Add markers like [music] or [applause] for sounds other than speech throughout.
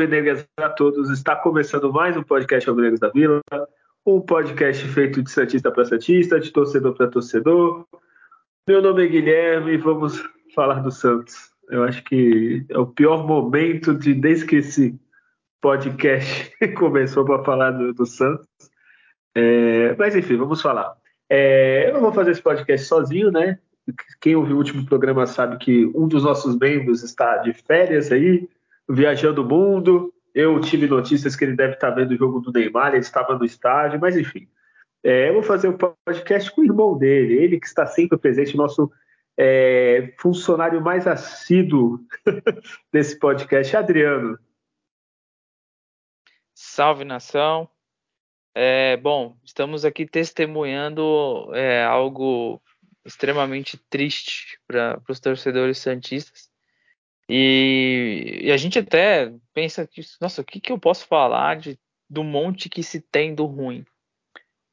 Alvinegras a todos. Está começando mais um podcast Alvinegras da Vila, um podcast feito de santista para santista, de torcedor para torcedor. Meu nome é Guilherme e vamos falar do Santos. Eu acho que é o pior momento de desde que esse podcast [laughs] começou para falar do, do Santos. É, mas enfim, vamos falar. É, eu não vou fazer esse podcast sozinho, né? Quem ouviu o último programa sabe que um dos nossos membros está de férias aí, viajando o mundo. Eu tive notícias que ele deve estar vendo o jogo do Neymar, ele estava no estádio, mas enfim. É, eu vou fazer um podcast com o irmão dele, ele que está sempre presente, nosso é, funcionário mais assíduo [laughs] desse podcast, Adriano. Salve nação. É, bom, estamos aqui testemunhando é, algo extremamente triste para os torcedores santistas. E, e, a gente até pensa que, nossa, o que, que eu posso falar de, do monte que se tem do ruim?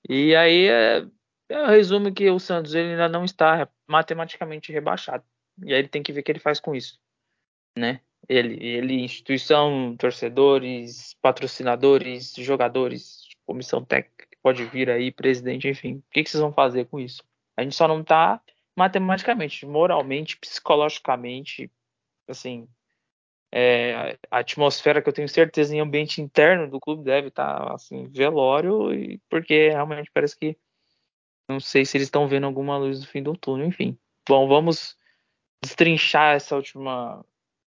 E aí é, é resumo que o Santos ele ainda não está matematicamente rebaixado. E aí ele tem que ver o que ele faz com isso, né? Ele, ele instituição, torcedores, patrocinadores, jogadores, comissão técnica pode vir aí, presidente, enfim. O que, que vocês vão fazer com isso? A gente só não está matematicamente, moralmente, psicologicamente, assim, é, a atmosfera que eu tenho certeza em ambiente interno do clube deve estar tá, assim velório e porque realmente parece que não sei se eles estão vendo alguma luz no fim do túnel enfim. Bom vamos destrinchar essa última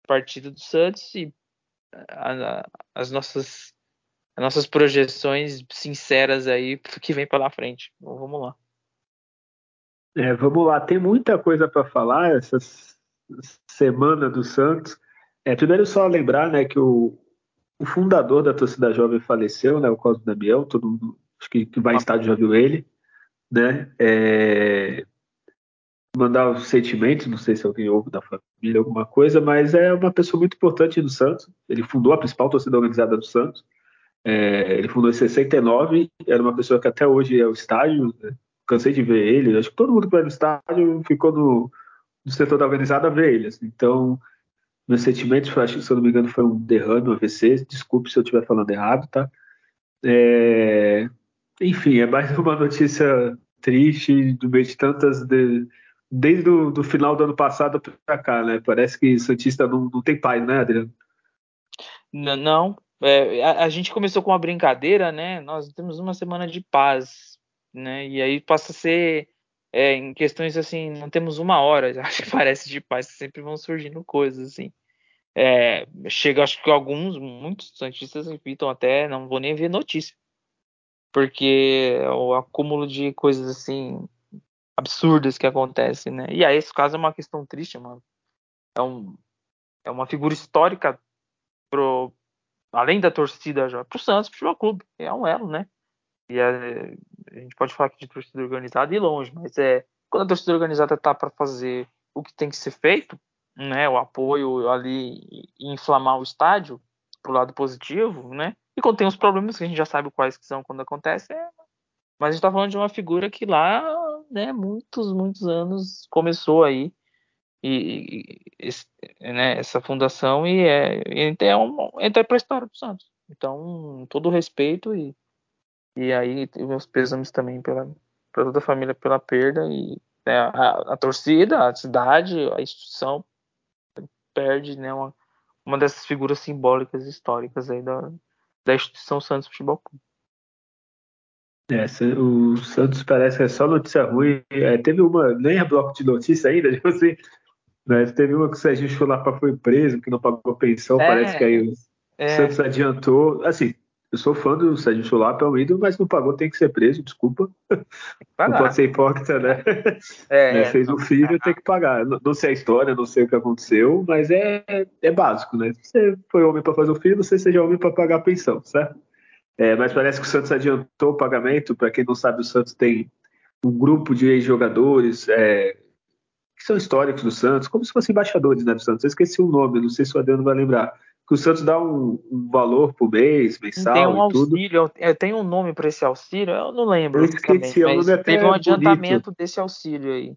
partida do Santos e a, a, as nossas as nossas projeções sinceras aí que vem pela frente. Bom, vamos lá. É, vamos lá. Tem muita coisa para falar. Essas semana do Santos. É, primeiro só lembrar né, que o, o fundador da torcida jovem faleceu, né, o Cosmo Damião, todo mundo acho que, que vai em estádio já viu ele. Né? É, mandar os sentimentos, não sei se alguém ouve da família, alguma coisa, mas é uma pessoa muito importante do Santos. Ele fundou a principal torcida organizada do Santos. É, ele fundou em 69, era uma pessoa que até hoje é o estádio. Né? Cansei de ver ele. Acho que todo mundo que vai no estádio ficou no, do setor da organizada ver eles. Então, meus sentimentos, acho que se eu não me engano, foi um derrame, um AVC. Desculpe se eu estiver falando errado, tá? É... Enfim, é mais [laughs] uma notícia triste do meio de tantas. De... Desde o do final do ano passado para cá, né? Parece que Santista não, não tem paz, né, Adriano? Não. É, a, a, gente começou com uma brincadeira, né? Nós temos uma semana de paz, né? E aí passa a ser é, em questões assim, não temos uma hora, [laughs] acho que parece de paz, sempre vão surgindo coisas assim. É, chega, acho que alguns, muitos santistas evitam até, não vou nem ver notícia, porque é o acúmulo de coisas assim absurdas que acontecem, né? E aí esse caso é uma questão triste, mano. É, um, é uma figura histórica pro, além da torcida já, pro Santos, pro Futebol Clube, é um elo, né? E é, a gente pode falar aqui de torcida organizada e longe, mas é quando a torcida organizada está para fazer o que tem que ser feito, né, o apoio ali e inflamar o estádio pro lado positivo, né? E tem os problemas que a gente já sabe quais que são quando acontece, é... mas a gente está falando de uma figura que lá, né, muitos, muitos anos começou aí e, e esse, né, essa fundação e é, é um, entra para a história do Santos. Então, todo respeito e e aí meus pêsames também pela para toda a família pela perda e né, a, a, torcida, a cidade, a instituição perde né, uma, uma dessas figuras simbólicas históricas aí da, da instituição Santos Futebol Clube. É, o Santos parece que é só notícia ruim. É, teve uma, nem é bloco de notícia ainda, [laughs] tipo assim, né, teve uma que o Serginho Chulapa foi preso, que não pagou pensão, é, parece que aí o é. Santos adiantou. Assim, eu sou fã do Sérgio Chulapa, é um ídolo, mas não pagou, tem que ser preso, desculpa. Não pode ser hipócrita, né? É, né? Fez o filho, tem que pagar. Não, não, sei a história, não sei o que aconteceu, mas é, é básico, né? Se você foi homem para fazer o filho, você seja homem para pagar a pensão, certo? É, mas parece que o Santos adiantou o pagamento. Para quem não sabe, o Santos tem um grupo de ex-jogadores é, que são históricos do Santos, como se fossem embaixadores né, do Santos. Eu esqueci o nome, não sei se o Adriano vai lembrar que o Santos dá um, um valor por mês, mensal tem um auxílio, tudo. Tem um nome para esse auxílio, eu não lembro. Eu esqueci, o nome até teve um adiantamento bonito. desse auxílio aí.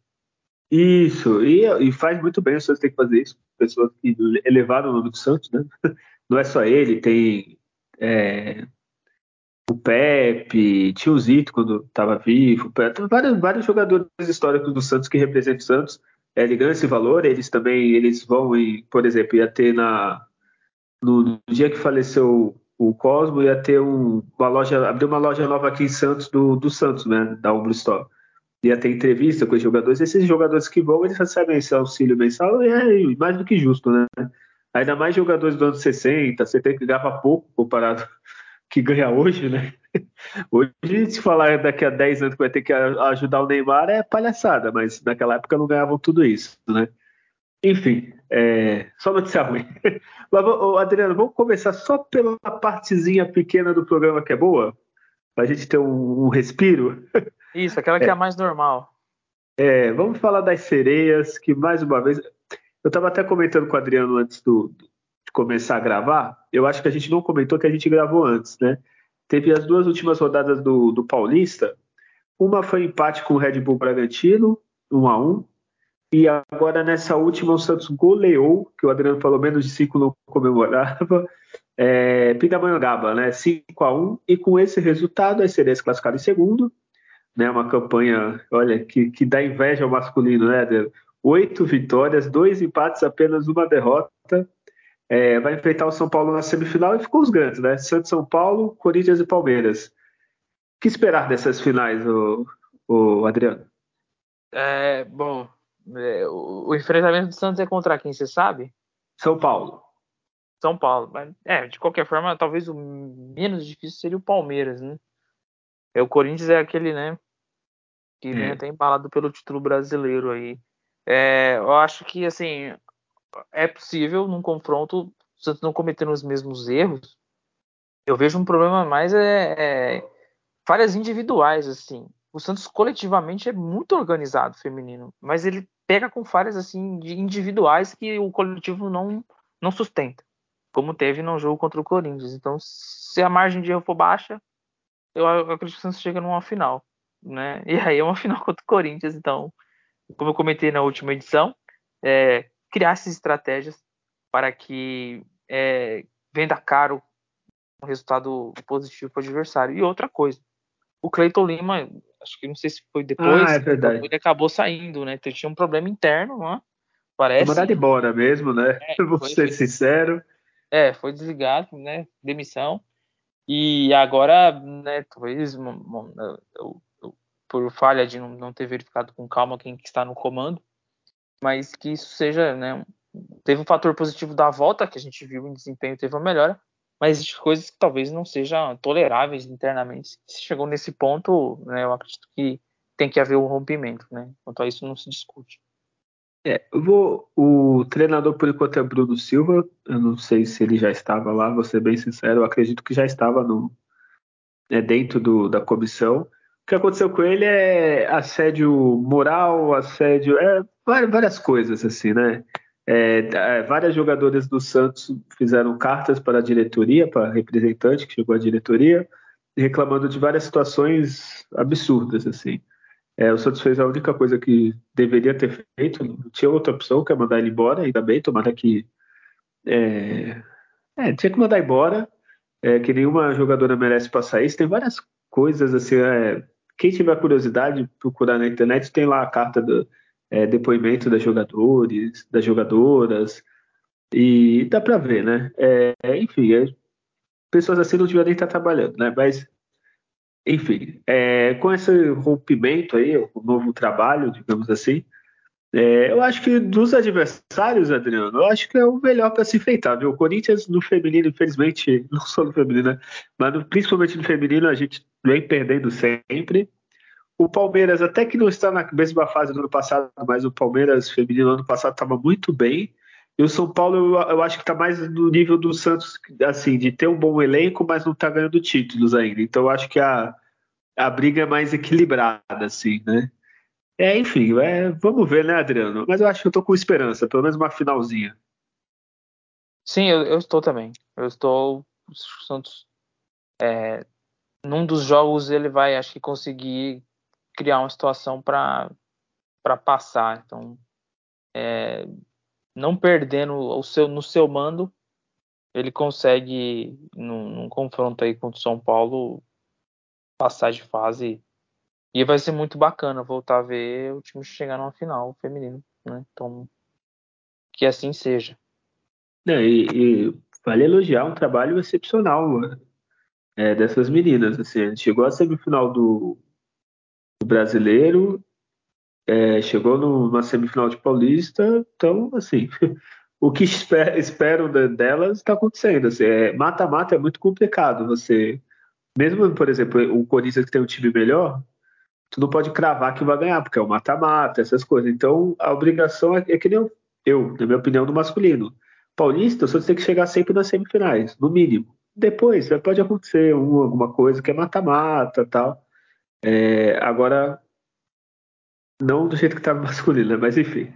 Isso, e, e, faz muito bem o Santos ter que fazer isso. Pessoas que elevaram o nome do Santos, né? [laughs] não é só ele, tem é, o Pepe, tinha o Zito quando estava vivo, vários, vários jogadores históricos do Santos que representam o Santos. É, ele ganha esse valor, eles também eles vão, em, por exemplo, ia ter na, no, dia que faleceu o Cosmo, ia ter um, uma loja, abriu uma loja nova aqui em Santos, do, do Santos, né, da Umbro Store. Ia ter entrevista com os jogadores, esses jogadores que vão, eles recebem esse auxílio mensal, e é mais do que justo, né? Ainda mais jogadores do ano 60, você tem que ganhar pouco comparado [laughs] que ganha hoje, né? [laughs] Hoje, se falar daqui a 10 anos que vai ter que ajudar o Neymar, é palhaçada, mas naquela época não ganhavam tudo isso, né? Enfim, é, só notícia ruim. [laughs] Mas, Adriano, vamos começar só pela partezinha pequena do programa que é boa? Pra gente ter um, um respiro. [laughs] Isso, aquela que é, é a mais normal. É, vamos falar das sereias, que mais uma vez. Eu estava até comentando com o Adriano antes do, de começar a gravar, eu acho que a gente não comentou que a gente gravou antes, né? Teve as duas últimas rodadas do, do Paulista. Uma foi empate com o Red Bull Bragantino, 1 a 1 e agora nessa última o Santos goleou, que o Adriano falou menos de 5 não comemorava, [laughs] é, Pindamonhangaba, né? 5 a 1 e com esse resultado as sereias classificaram em segundo, né? Uma campanha, olha, que, que dá inveja ao masculino, né, Adriano? Oito vitórias, dois empates, apenas uma derrota é, vai enfrentar o São Paulo na semifinal e ficou os grandes, né? Santos, São Paulo, Corinthians e Palmeiras. O que esperar dessas finais, o, o Adriano? É, bom, é, o, o, enfrentamento do Santos é contra quem, você sabe? São Paulo. São Paulo. É, de qualquer forma, talvez o menos difícil seria o Palmeiras, né? É, o Corinthians é aquele, né? Que é. vem até embalado pelo título brasileiro aí. É, eu acho que, assim, é possível num confronto o Santos não cometendo os mesmos erros. Eu vejo um problema mais é, é falhas individuais assim. O Santos coletivamente é muito organizado feminino, mas ele pega com falhas assim de individuais que o coletivo não não sustenta, como teve no jogo contra o Corinthians. Então, se a margem de erro for baixa, eu, acredito que o Santos chega numa final, né? E aí é uma [laughs] final contra o Corinthians, então, como eu comentei na última edição, é, criar essas estratégias para que é, venda caro um resultado positivo para o adversário. E outra coisa, o Cleiton Lima, acho que não sei se foi depois, ah, é verdade. ele acabou saindo, né? Então, tinha um problema interno, né? Parece. Mandado embora mesmo, né? É, [laughs] Vou ser sincero. É, foi desligado, né? Demissão. E agora, né, talvez por falha de não ter verificado com calma quem está no comando, mas que isso seja, né, teve um fator positivo da volta que a gente viu em desempenho teve uma melhora, mas coisas que talvez não sejam toleráveis internamente. Se chegou nesse ponto, né, eu acredito que tem que haver um rompimento, né? Quanto a isso não se discute. É, vou, o treinador por enquanto é Bruno Silva. Eu não sei se ele já estava lá, vou ser bem sincero. Eu acredito que já estava no, é, dentro do, da comissão que aconteceu com ele é assédio moral, assédio, é várias coisas assim, né? É, é, várias jogadoras do Santos fizeram cartas para a diretoria, para a representante que chegou à diretoria, reclamando de várias situações absurdas assim. É, o Santos fez a única coisa que deveria ter feito, não tinha outra opção que é mandar ele embora, ainda bem, tomara que é, é, tinha que mandar embora, é, que nenhuma jogadora merece passar isso. Tem várias coisas assim, é, quem tiver curiosidade, procurar na internet, tem lá a carta do é, depoimento das jogadores, das jogadoras, e dá para ver, né? É, enfim, é, pessoas assim não deveriam nem estar trabalhando, né? Mas, enfim, é, com esse rompimento aí, o novo trabalho, digamos assim, é, eu acho que dos adversários, Adriano, eu acho que é o melhor para se enfrentar, viu? O Corinthians no feminino, infelizmente, [laughs] não só no feminino, né? mas no, principalmente no feminino, a gente vem perdendo sempre. O Palmeiras, até que não está na mesma fase do ano passado, mas o Palmeiras feminino no ano passado estava muito bem. E o São Paulo, eu, eu acho que está mais no nível do Santos, assim, de ter um bom elenco, mas não está ganhando títulos ainda. Então, eu acho que a, a briga é mais equilibrada, assim, né? É, enfim, é, vamos ver, né, Adriano? Mas eu acho que eu tô com esperança, pelo menos uma finalzinha. Sim, eu, eu estou também. Eu estou. O Santos. É, num dos jogos ele vai, acho que, conseguir criar uma situação para passar. Então, é, não perdendo o seu, no seu mando, ele consegue, num, num confronto aí contra o São Paulo, passar de fase. E vai ser muito bacana voltar a ver o time chegar numa final feminino. Né? Então, que assim seja. É, e, e, vale elogiar um trabalho excepcional é, dessas meninas. Assim, chegou à semifinal do brasileiro, é, chegou numa semifinal de Paulista, então, assim, [laughs] o que esper, espero delas está acontecendo. Assim, é, mata-mata é, é muito complicado. Você, mesmo, por exemplo, o Corinthians que tem um time melhor, tu não pode cravar que vai ganhar, porque é o mata-mata, essas coisas. Então, a obrigação é, é que nem eu, eu, na minha opinião, do masculino. Paulista, você tem que chegar sempre nas semifinais, no mínimo. Depois, pode acontecer um, alguma coisa que é mata-mata tal. É, agora, não do jeito que estava [laughs] masculino, né? mas enfim.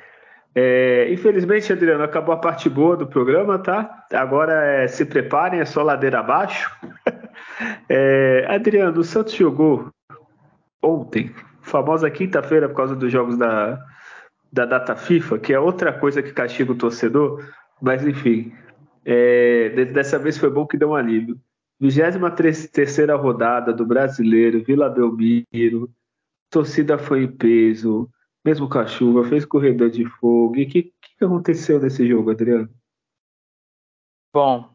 É, infelizmente, Adriano, acabou a parte boa do programa, tá? Agora é, se preparem, é só ladeira abaixo. [laughs] é, Adriano, o Santos jogou ontem, famosa quinta-feira por causa dos jogos da, da data FIFA, que é outra coisa que castiga o torcedor, mas enfim, é, dessa vez foi bom que deu um alívio. 23 terceira rodada do Brasileiro, Vila Belmiro, torcida foi em peso, mesmo com a chuva, fez corredor de fogo. O que, que aconteceu nesse jogo, Adriano? Bom,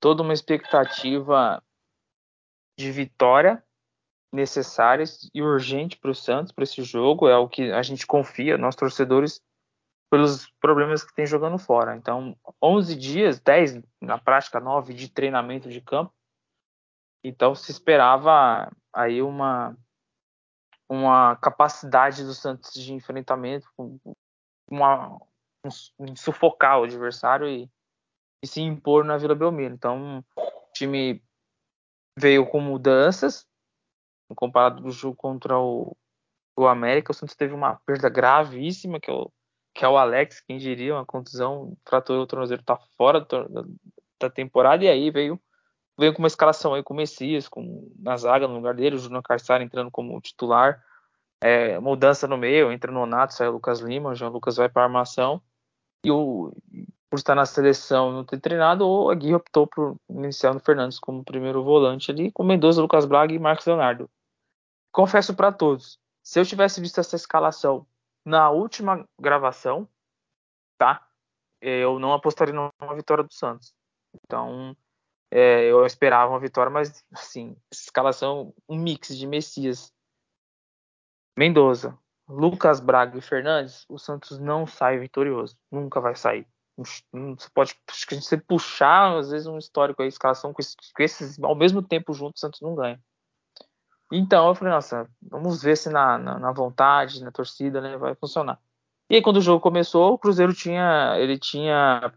toda uma expectativa de vitória necessária e urgente para o Santos para esse jogo. É o que a gente confia, nós torcedores, pelos problemas que tem jogando fora. Então, 11 dias, 10 na prática, 9 de treinamento de campo. Então, se esperava aí uma uma capacidade do Santos de enfrentamento, uma, um, sufocar o adversário e, e, se impor na Vila Belmiro. Então, o time veio com mudanças, comparado do jogo contra o, o América, o Santos teve uma perda gravíssima, que é o, que é o Alex, quem diria, uma contusão, fraturou o tornozelo, tá fora da temporada, e aí veio veio com uma escalação aí com o Messias, com, na zaga no lugar dele, o Júnior Carçar entrando como titular, é, mudança no meio, entra no Nato, sai o Lucas Lima, o João Lucas vai para a armação, e o, por estar na seleção não ter treinado, o Aguirre optou por iniciar no Fernandes como primeiro volante ali, com Mendoza, Lucas Braga e Marcos Leonardo. Confesso para todos, se eu tivesse visto essa escalação na última gravação, tá? Eu não apostaria numa vitória do Santos. Então, é, eu esperava uma vitória, mas assim, escalação, um mix de Messias, Mendoza, Lucas Braga e Fernandes, o Santos não sai vitorioso. Nunca vai sair. Você pode você puxar, às vezes, um histórico aí, escalação com esses, com esses ao mesmo tempo juntos, o Santos não ganha. Então eu falei, nossa, vamos ver se na, na, na vontade, na torcida, né, vai funcionar. E aí, quando o jogo começou, o Cruzeiro tinha, ele tinha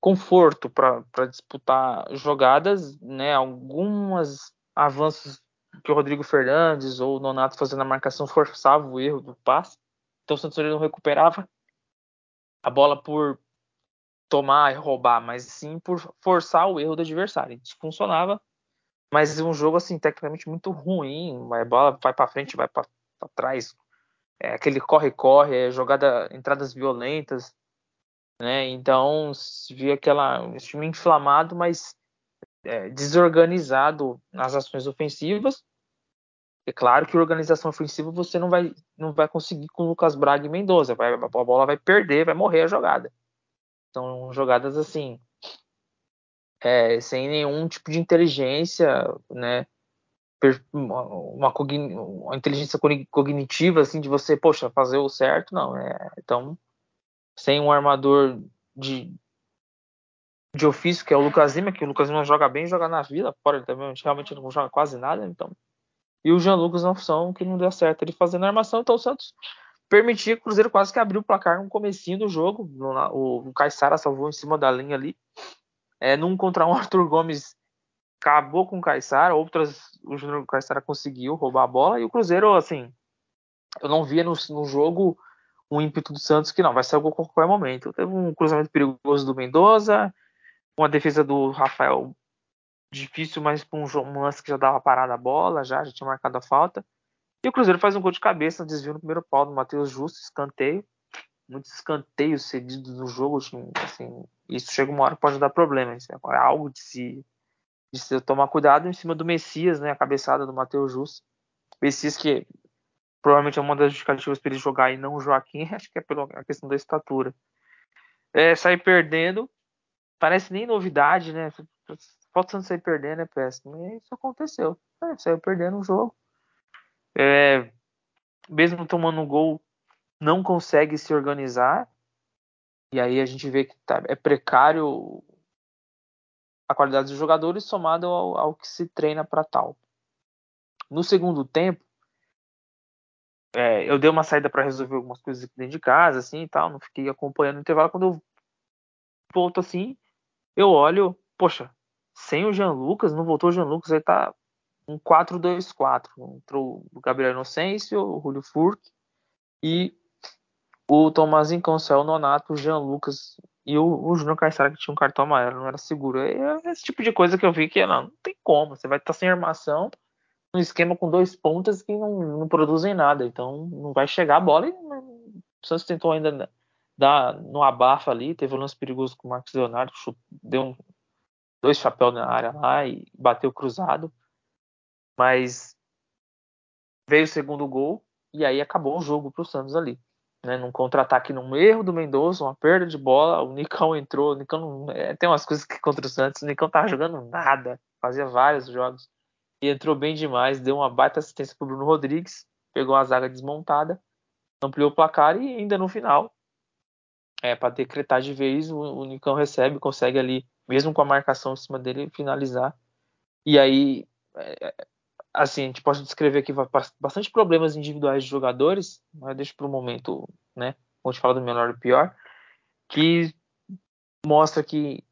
conforto para disputar jogadas, né? Alguns avanços que o Rodrigo Fernandes ou o Nonato fazendo a marcação forçava o erro do passe. Então o Santos não recuperava a bola por tomar e roubar, mas sim por forçar o erro do adversário. Isso funcionava, mas um jogo assim tecnicamente muito ruim. A bola vai para frente, vai para trás. É aquele corre-corre, é jogada, entradas violentas. Né? Então se via aquela um time inflamado, mas é, desorganizado nas ações ofensivas. É claro que organização ofensiva você não vai, não vai conseguir com Lucas Braga e Mendoza. Vai, a bola vai perder, vai morrer a jogada. São jogadas assim, é, sem nenhum tipo de inteligência, né? Uma, uma, uma, inteligência cognitiva assim de você, poxa, fazer o certo, não. É, então sem um armador de, de ofício, que é o Lucas Lima, que o Lucas Lima joga bem, joga na vida, fora ele também realmente não joga quase nada, então. E o Jean Lucas na função que não deu certo ele fazendo a armação, então o Santos permitia que o Cruzeiro quase que abriu o placar no comecinho do jogo. O, o Caissara salvou em cima da linha ali. É, num contra um, [laughs] Arthur Gomes acabou com o Caissara, outras o Júnior Caissara conseguiu roubar a bola e o Cruzeiro, assim, eu não via no, no jogo um ímpeto do Santos que não, vai ser algo a qualquer momento. Teve um cruzamento perigoso do Mendoza, uma defesa do Rafael difícil, mas com um lance que já dava parada a bola, já, já tinha marcado a falta. E o Cruzeiro faz um gol de cabeça, desvio no primeiro pau do Matheus Justo, escanteio. muitos escanteios cedidos no jogo, assim, isso chega uma hora que pode dar problema. Isso é algo de se, de se tomar cuidado em cima do Messias, né? A cabeçada do Matheus Justo. Messias que provavelmente é uma das justificativas para ele jogar e não o Joaquim, [laughs] acho que é pela questão da estatura. É, sair perdendo, parece nem novidade, né? Falta Santos sair perdendo é péssimo. E isso aconteceu. É, saiu perdendo o jogo. É, mesmo tomando um gol, não consegue se organizar. E aí a gente vê que tá, é precário a qualidade dos jogadores somado ao, ao que se treina para tal. No segundo tempo, é, eu dei uma saída para resolver algumas coisas aqui dentro de casa, assim e tal. Não fiquei acompanhando o intervalo. Quando eu volto assim, eu olho, poxa, sem o Jean Lucas, não voltou o Jean Lucas, ele tá um 4-2-4. Entrou o Gabriel Inocêncio, o Julio Furk e o Tomazinho Cancel, o Nonato, o Jean Lucas e o, o Júnior Caissara que tinha um cartão amarelo, não era seguro. É esse tipo de coisa que eu vi que não, não tem como. Você vai estar sem armação, um esquema com dois pontas que não, não produzem nada. Então não vai chegar a bola e o Santos tentou ainda dar no abafa ali, teve um lance perigoso com o Marcos Leonardo, deu um, dois chapéus na área lá e bateu cruzado. Mas veio o segundo gol e aí acabou o jogo para o Santos ali. Né, num contra-ataque, num erro do Mendonça, uma perda de bola, o Nicão entrou. O Nicão não, é, tem umas coisas que contra o Santos, o Nicão tava jogando nada, fazia vários jogos e entrou bem demais, deu uma baita assistência para Bruno Rodrigues, pegou a zaga desmontada, ampliou o placar e ainda no final, é, para decretar de vez, o, o Nicão recebe, consegue ali, mesmo com a marcação em cima dele, finalizar. E aí, é, assim, a gente pode descrever aqui bastante problemas individuais de jogadores, mas deixa para o momento, né? Vamos falar do menor e pior, que mostra que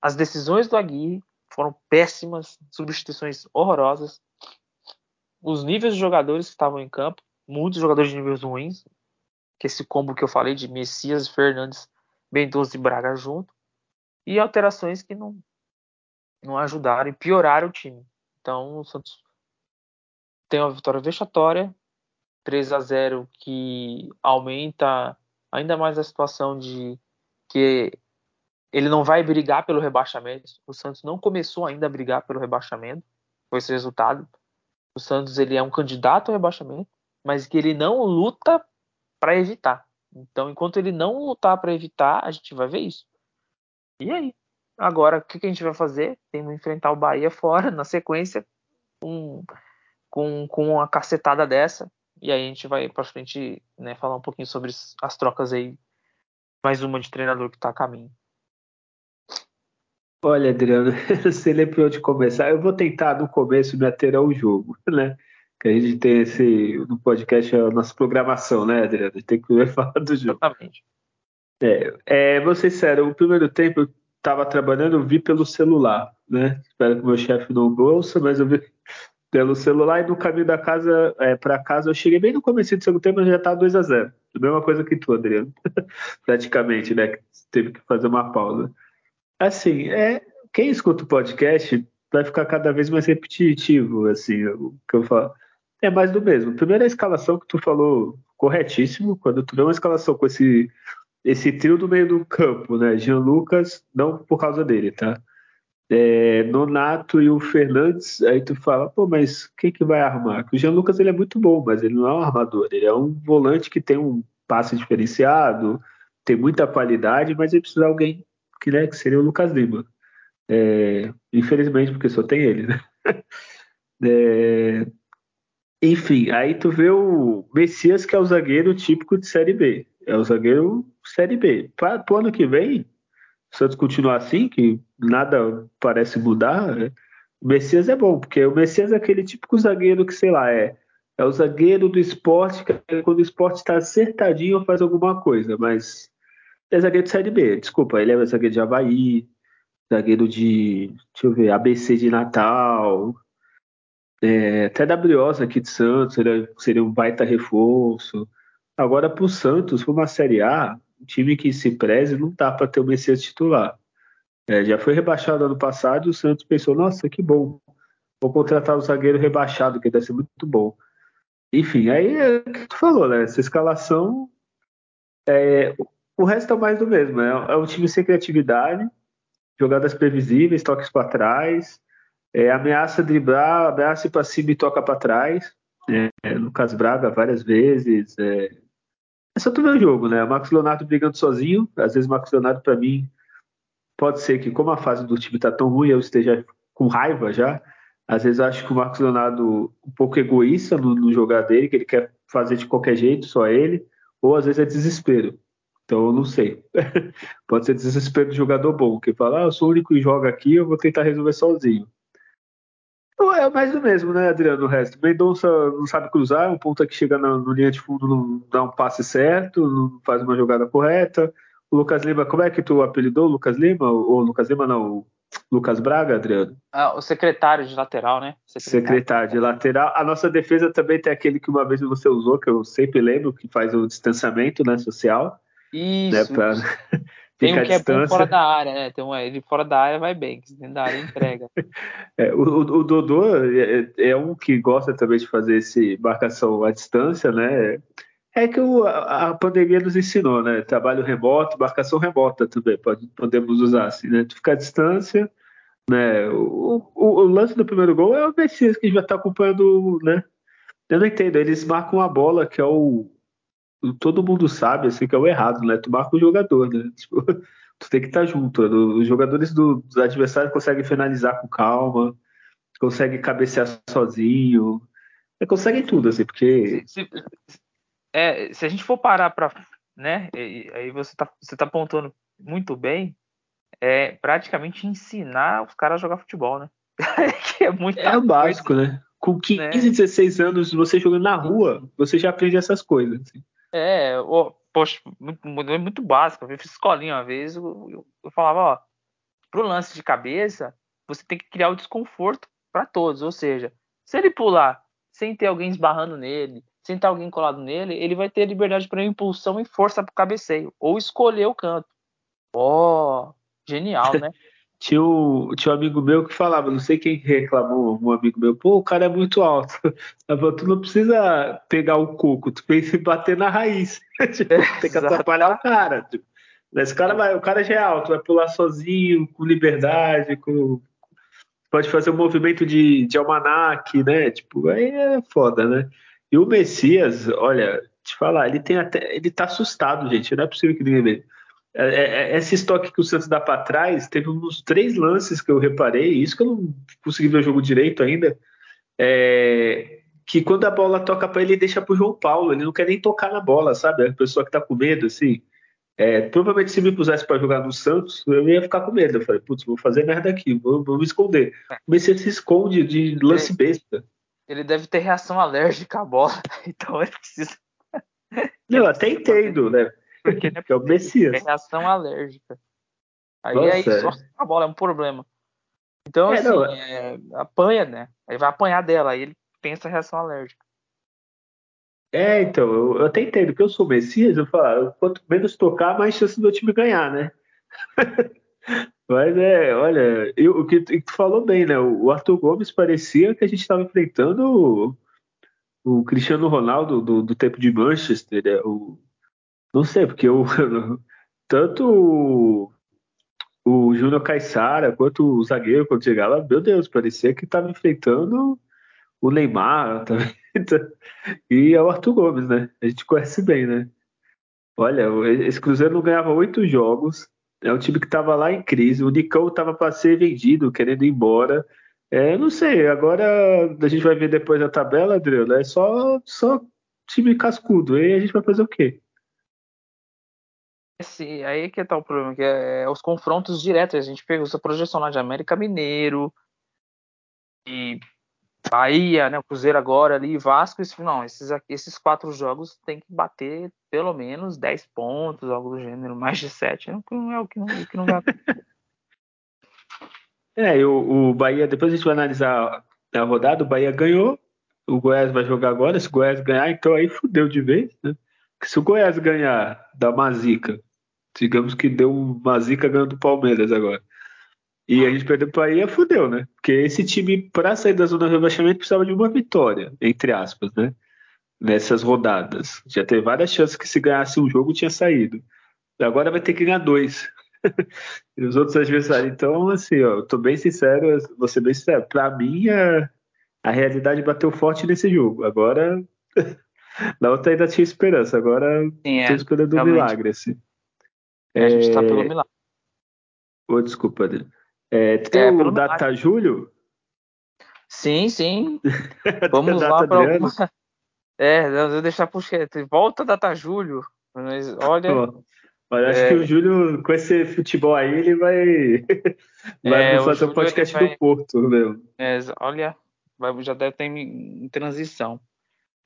as decisões do Aguirre foram péssimas, substituições horrorosas. Os níveis de jogadores que estavam em campo, muitos jogadores de níveis ruins, que esse combo que eu falei de Messias, Fernandes, Bendoso e Braga junto, e alterações que não, não ajudaram e pioraram o time. Então o Santos tem uma vitória vexatória, 3 a 0 que aumenta ainda mais a situação de que ele não vai brigar pelo rebaixamento. O Santos não começou ainda a brigar pelo rebaixamento, com esse resultado. O Santos ele é um candidato ao rebaixamento, mas que ele não luta para evitar. Então, enquanto ele não lutar para evitar, a gente vai ver isso. E aí? Agora, o que, que a gente vai fazer? Temos que enfrentar o Bahia fora, [laughs] na sequência, um, com, com uma cacetada dessa. E aí a gente vai para frente né, falar um pouquinho sobre as trocas aí. Mais uma de treinador que está a caminho. Olha, Adriano, [laughs] você lembra onde começar? Eu vou tentar no começo me ater ao jogo, né? Que a gente tem esse no podcast a nossa programação, né, Adriano? A gente tem que [laughs] falar do jogo. Exatamente. É, é, vou ser sério, o primeiro tempo eu estava trabalhando, eu vi pelo celular, né? Espero que o meu chefe não ouça, mas eu vi [laughs] pelo celular e no caminho da casa é, para casa eu cheguei bem no começo do segundo tempo, já estava 2 a 0 A mesma coisa que tu, Adriano. Praticamente, né? Teve que fazer uma pausa. Assim, é, quem escuta o podcast vai ficar cada vez mais repetitivo, assim, o que eu falo. É mais do mesmo. Primeiro a escalação que tu falou corretíssimo, quando tu vê uma escalação com esse esse trio do meio do campo, né? Jean Lucas, não por causa dele, tá? É, Nonato e o Fernandes, aí tu fala, pô, mas quem que vai armar? Porque o Jean Lucas ele é muito bom, mas ele não é um armador, ele é um volante que tem um passe diferenciado, tem muita qualidade, mas ele precisa de alguém que, né, que seria o Lucas Lima. É, infelizmente, porque só tem ele, né? [laughs] É, enfim, aí tu vê o Messias, que é o zagueiro típico de Série B. É o zagueiro Série B. Para o ano que vem, se Santos continuar assim, que nada parece mudar, né? o Messias é bom, porque o Messias é aquele típico zagueiro que, sei lá, é, é o zagueiro do esporte, que é quando o esporte está acertadinho faz alguma coisa, mas é zagueiro de Série B. Desculpa, ele é zagueiro de Havaí, zagueiro de, deixa eu ver, ABC de Natal, é, até WOS aqui de Santos, seria, seria um baita reforço. Agora, para o Santos, para uma Série A, um time que se preze, não dá para ter o Messias titular. É, já foi rebaixado ano passado e o Santos pensou: nossa, que bom, vou contratar o zagueiro rebaixado, que deve ser muito bom. Enfim, aí é o que tu falou, né? Essa escalação É, o resto é mais do mesmo. É, é um time sem criatividade, jogadas previsíveis, toques para trás, é, ameaça driblar, ameaça ir para cima e toca para trás. É, Lucas Braga várias vezes. É, é só tu ver o jogo, né? O Marcos Leonardo brigando sozinho. Às vezes o Marcos Leonardo, para mim, pode ser que, como a fase do time tá tão ruim, eu esteja com raiva já. Às vezes eu acho que o Marcos Leonardo um pouco egoísta no, no jogar dele, que ele quer fazer de qualquer jeito, só ele, ou às vezes é desespero. Então eu não sei. [laughs] Pode ser desespero de jogador bom, que fala, ah, eu sou o único que joga aqui, eu vou tentar resolver sozinho. Então é mais do mesmo, né, Adriano? O resto. Mendonça não sabe cruzar, é um ponta que chega na, no linha de fundo, não dá um passe certo, não faz uma jogada correta. O Lucas Lima, como é que tu apelidou Lucas Lima? Ou Lucas Lima não, Lucas Braga, Adriano? Ah, o secretário de lateral, né? Secretário. secretário. de lateral. A nossa defesa também tem aquele que uma vez você usou, que eu sempre lembro, que faz o distanciamento né, social. Isso. Né, pra... [laughs] Tem um que é bom fora da área, né? Tem um, ele fora da área vai bem, dentro da área entrega. [laughs] é, o, o, Dodô é, é, um que gosta também de fazer esse marcação à distância, né? É que o, a pandemia nos ensinou, né? Trabalho remoto, marcação remota também, pode, podemos usar assim, né? Tu ficar à distância, né? O, o, o, lance do primeiro gol é o Messias que já está acompanhando, né? Eu não entendo, eles marcam a bola, que é o, todo mundo sabe assim que é o errado, né? Tu marca o jogador, né? [laughs] Tipo, tu tem que estar tá junto. Os jogadores do, dos adversários conseguem finalizar com calma, conseguem cabecear sozinho, é, conseguem tudo, assim, porque. Se, é, se a gente for parar para. Né? Aí você tá, você tá apontando muito bem. É praticamente ensinar os caras a jogar futebol, né? [laughs] que é muito É o básico, né? Com 15, né? 16 anos, você jogando na rua, você já aprende essas coisas. Assim. É, oh, poxa, muito, muito básico. Eu fiz escolinha uma vez, eu, eu, eu falava, ó, pro lance de cabeça, você tem que criar o desconforto para todos. Ou seja, se ele pular sem ter alguém esbarrando nele, sem ter alguém colado nele, ele vai ter liberdade para impulsão e força para cabeceio, ou escolher o canto. Ó, oh, genial, né? [laughs] tinha um, tinha um amigo meu que falava, não sei quem reclamou, um amigo meu, pô, o cara é muito alto. [laughs] Falei, tu não precisa pegar o coco, tu pensa em bater na raiz. [laughs] tipo, tem que atrapalhar o cara. Tipo. Esse cara vai, o cara já é alto, vai pular sozinho, com liberdade, com. Pode fazer um movimento de, de almanac, né? Tipo, aí é foda, né? E o Messias, olha, te falar, ele tem até. Ele tá assustado, gente. Não é possível que ninguém veja é, é, é, esse estoque que o Santos dá para trás, teve uns três lances que eu reparei, isso que eu não consegui ver o jogo direito ainda, é, que quando a bola toca para ele, ele deixa pro João Paulo, ele não quer nem tocar na bola, sabe? A pessoa que tá com medo, assim. É, provavelmente se me pusesse para jogar no Santos, eu ia ficar com medo. Eu falei, putz, vou fazer merda aqui, vou, vou me esconder. Comecei a se esconde de lance besta. Ele deve ter reação alérgica à bola, [laughs] então ele precisa. Não, até entendo, né? Porque né, [laughs] é o Messias. reação alérgica. Aí Nossa, aí [laughs] só a bola é um problema. Então, é, assim, não, é, apanha, né? Ele vai apanhar dela, aí ele pensa reação alérgica. É, então, eu, eu até entendo que eu sou Messias, eu falo, quanto menos tocar, mais chance do meu time ganhar, né? [laughs] Mas é, olha, eu, o que tu, tu, falou bem, né? O Arthur Gomes parecia que a gente estava enfrentando o, o, Cristiano Ronaldo do, do tempo de Manchester, né? o, não sei, porque o, [laughs] tanto o, o Júnior Caixara quanto o zagueiro, quando chegava, meu Deus, parecia que estava enfrentando o Neymar também. [laughs] e é o Arthur Gomes, né? A gente conhece bem, né? Olha, esse Cruzeiro não ganhava oito jogos, é um time que estava lá em crise, o Nicão estava para ser vendido, querendo ir embora. É, não sei, agora a gente vai ver depois a tabela, Adriano, é só, só time cascudo, e a gente vai fazer o quê? Esse, aí que tá o problema, que é, é os confrontos diretos. A gente pega essa projeção lá de América Mineiro e Bahia, né, o Cruzeiro agora ali, Vasco, isso, não, esses, esses quatro jogos tem que bater pelo menos 10 pontos, algo do gênero, [laughs] mais de 7, não é o que não, o que não vai [laughs] É, o, o Bahia, depois a gente vai analisar a rodada, o Bahia ganhou, o Goiás vai jogar agora, se o Goiás ganhar, então aí fudeu de vez, né? Se o Goiás ganhar da Mazica digamos que deu uma zica ganhando do Palmeiras agora. E a gente perdeu para aí, fudeu, né? Porque esse time, para sair da zona de rebaixamento, precisava de uma vitória, entre aspas, né? nessas rodadas. Já teve várias chances que se ganhasse um jogo tinha saído. Agora vai ter que ganhar dois. [laughs] e os outros adversários. Então, assim, ó, eu tô bem sincero, vou ser bem sincero. Pra mim, a, a realidade bateu forte nesse jogo. Agora, [laughs] na outra ainda tinha esperança. Agora, Sim, é, tô esperando um milagre, assim. É, a gente tá pelo é, milagre. Oh, desculpa, Adriano. É, tem é, o Data milagre. Julho? Sim, sim. [laughs] Vamos lá para alguma... [laughs] É, eu vou deixar pro Volta Data Julho. Mas olha. Oh, olha, acho é... que o Júlio, com esse futebol aí, ele vai, [laughs] vai é, fazer o um podcast vai... do Porto, meu. É, olha, já deve ter em transição.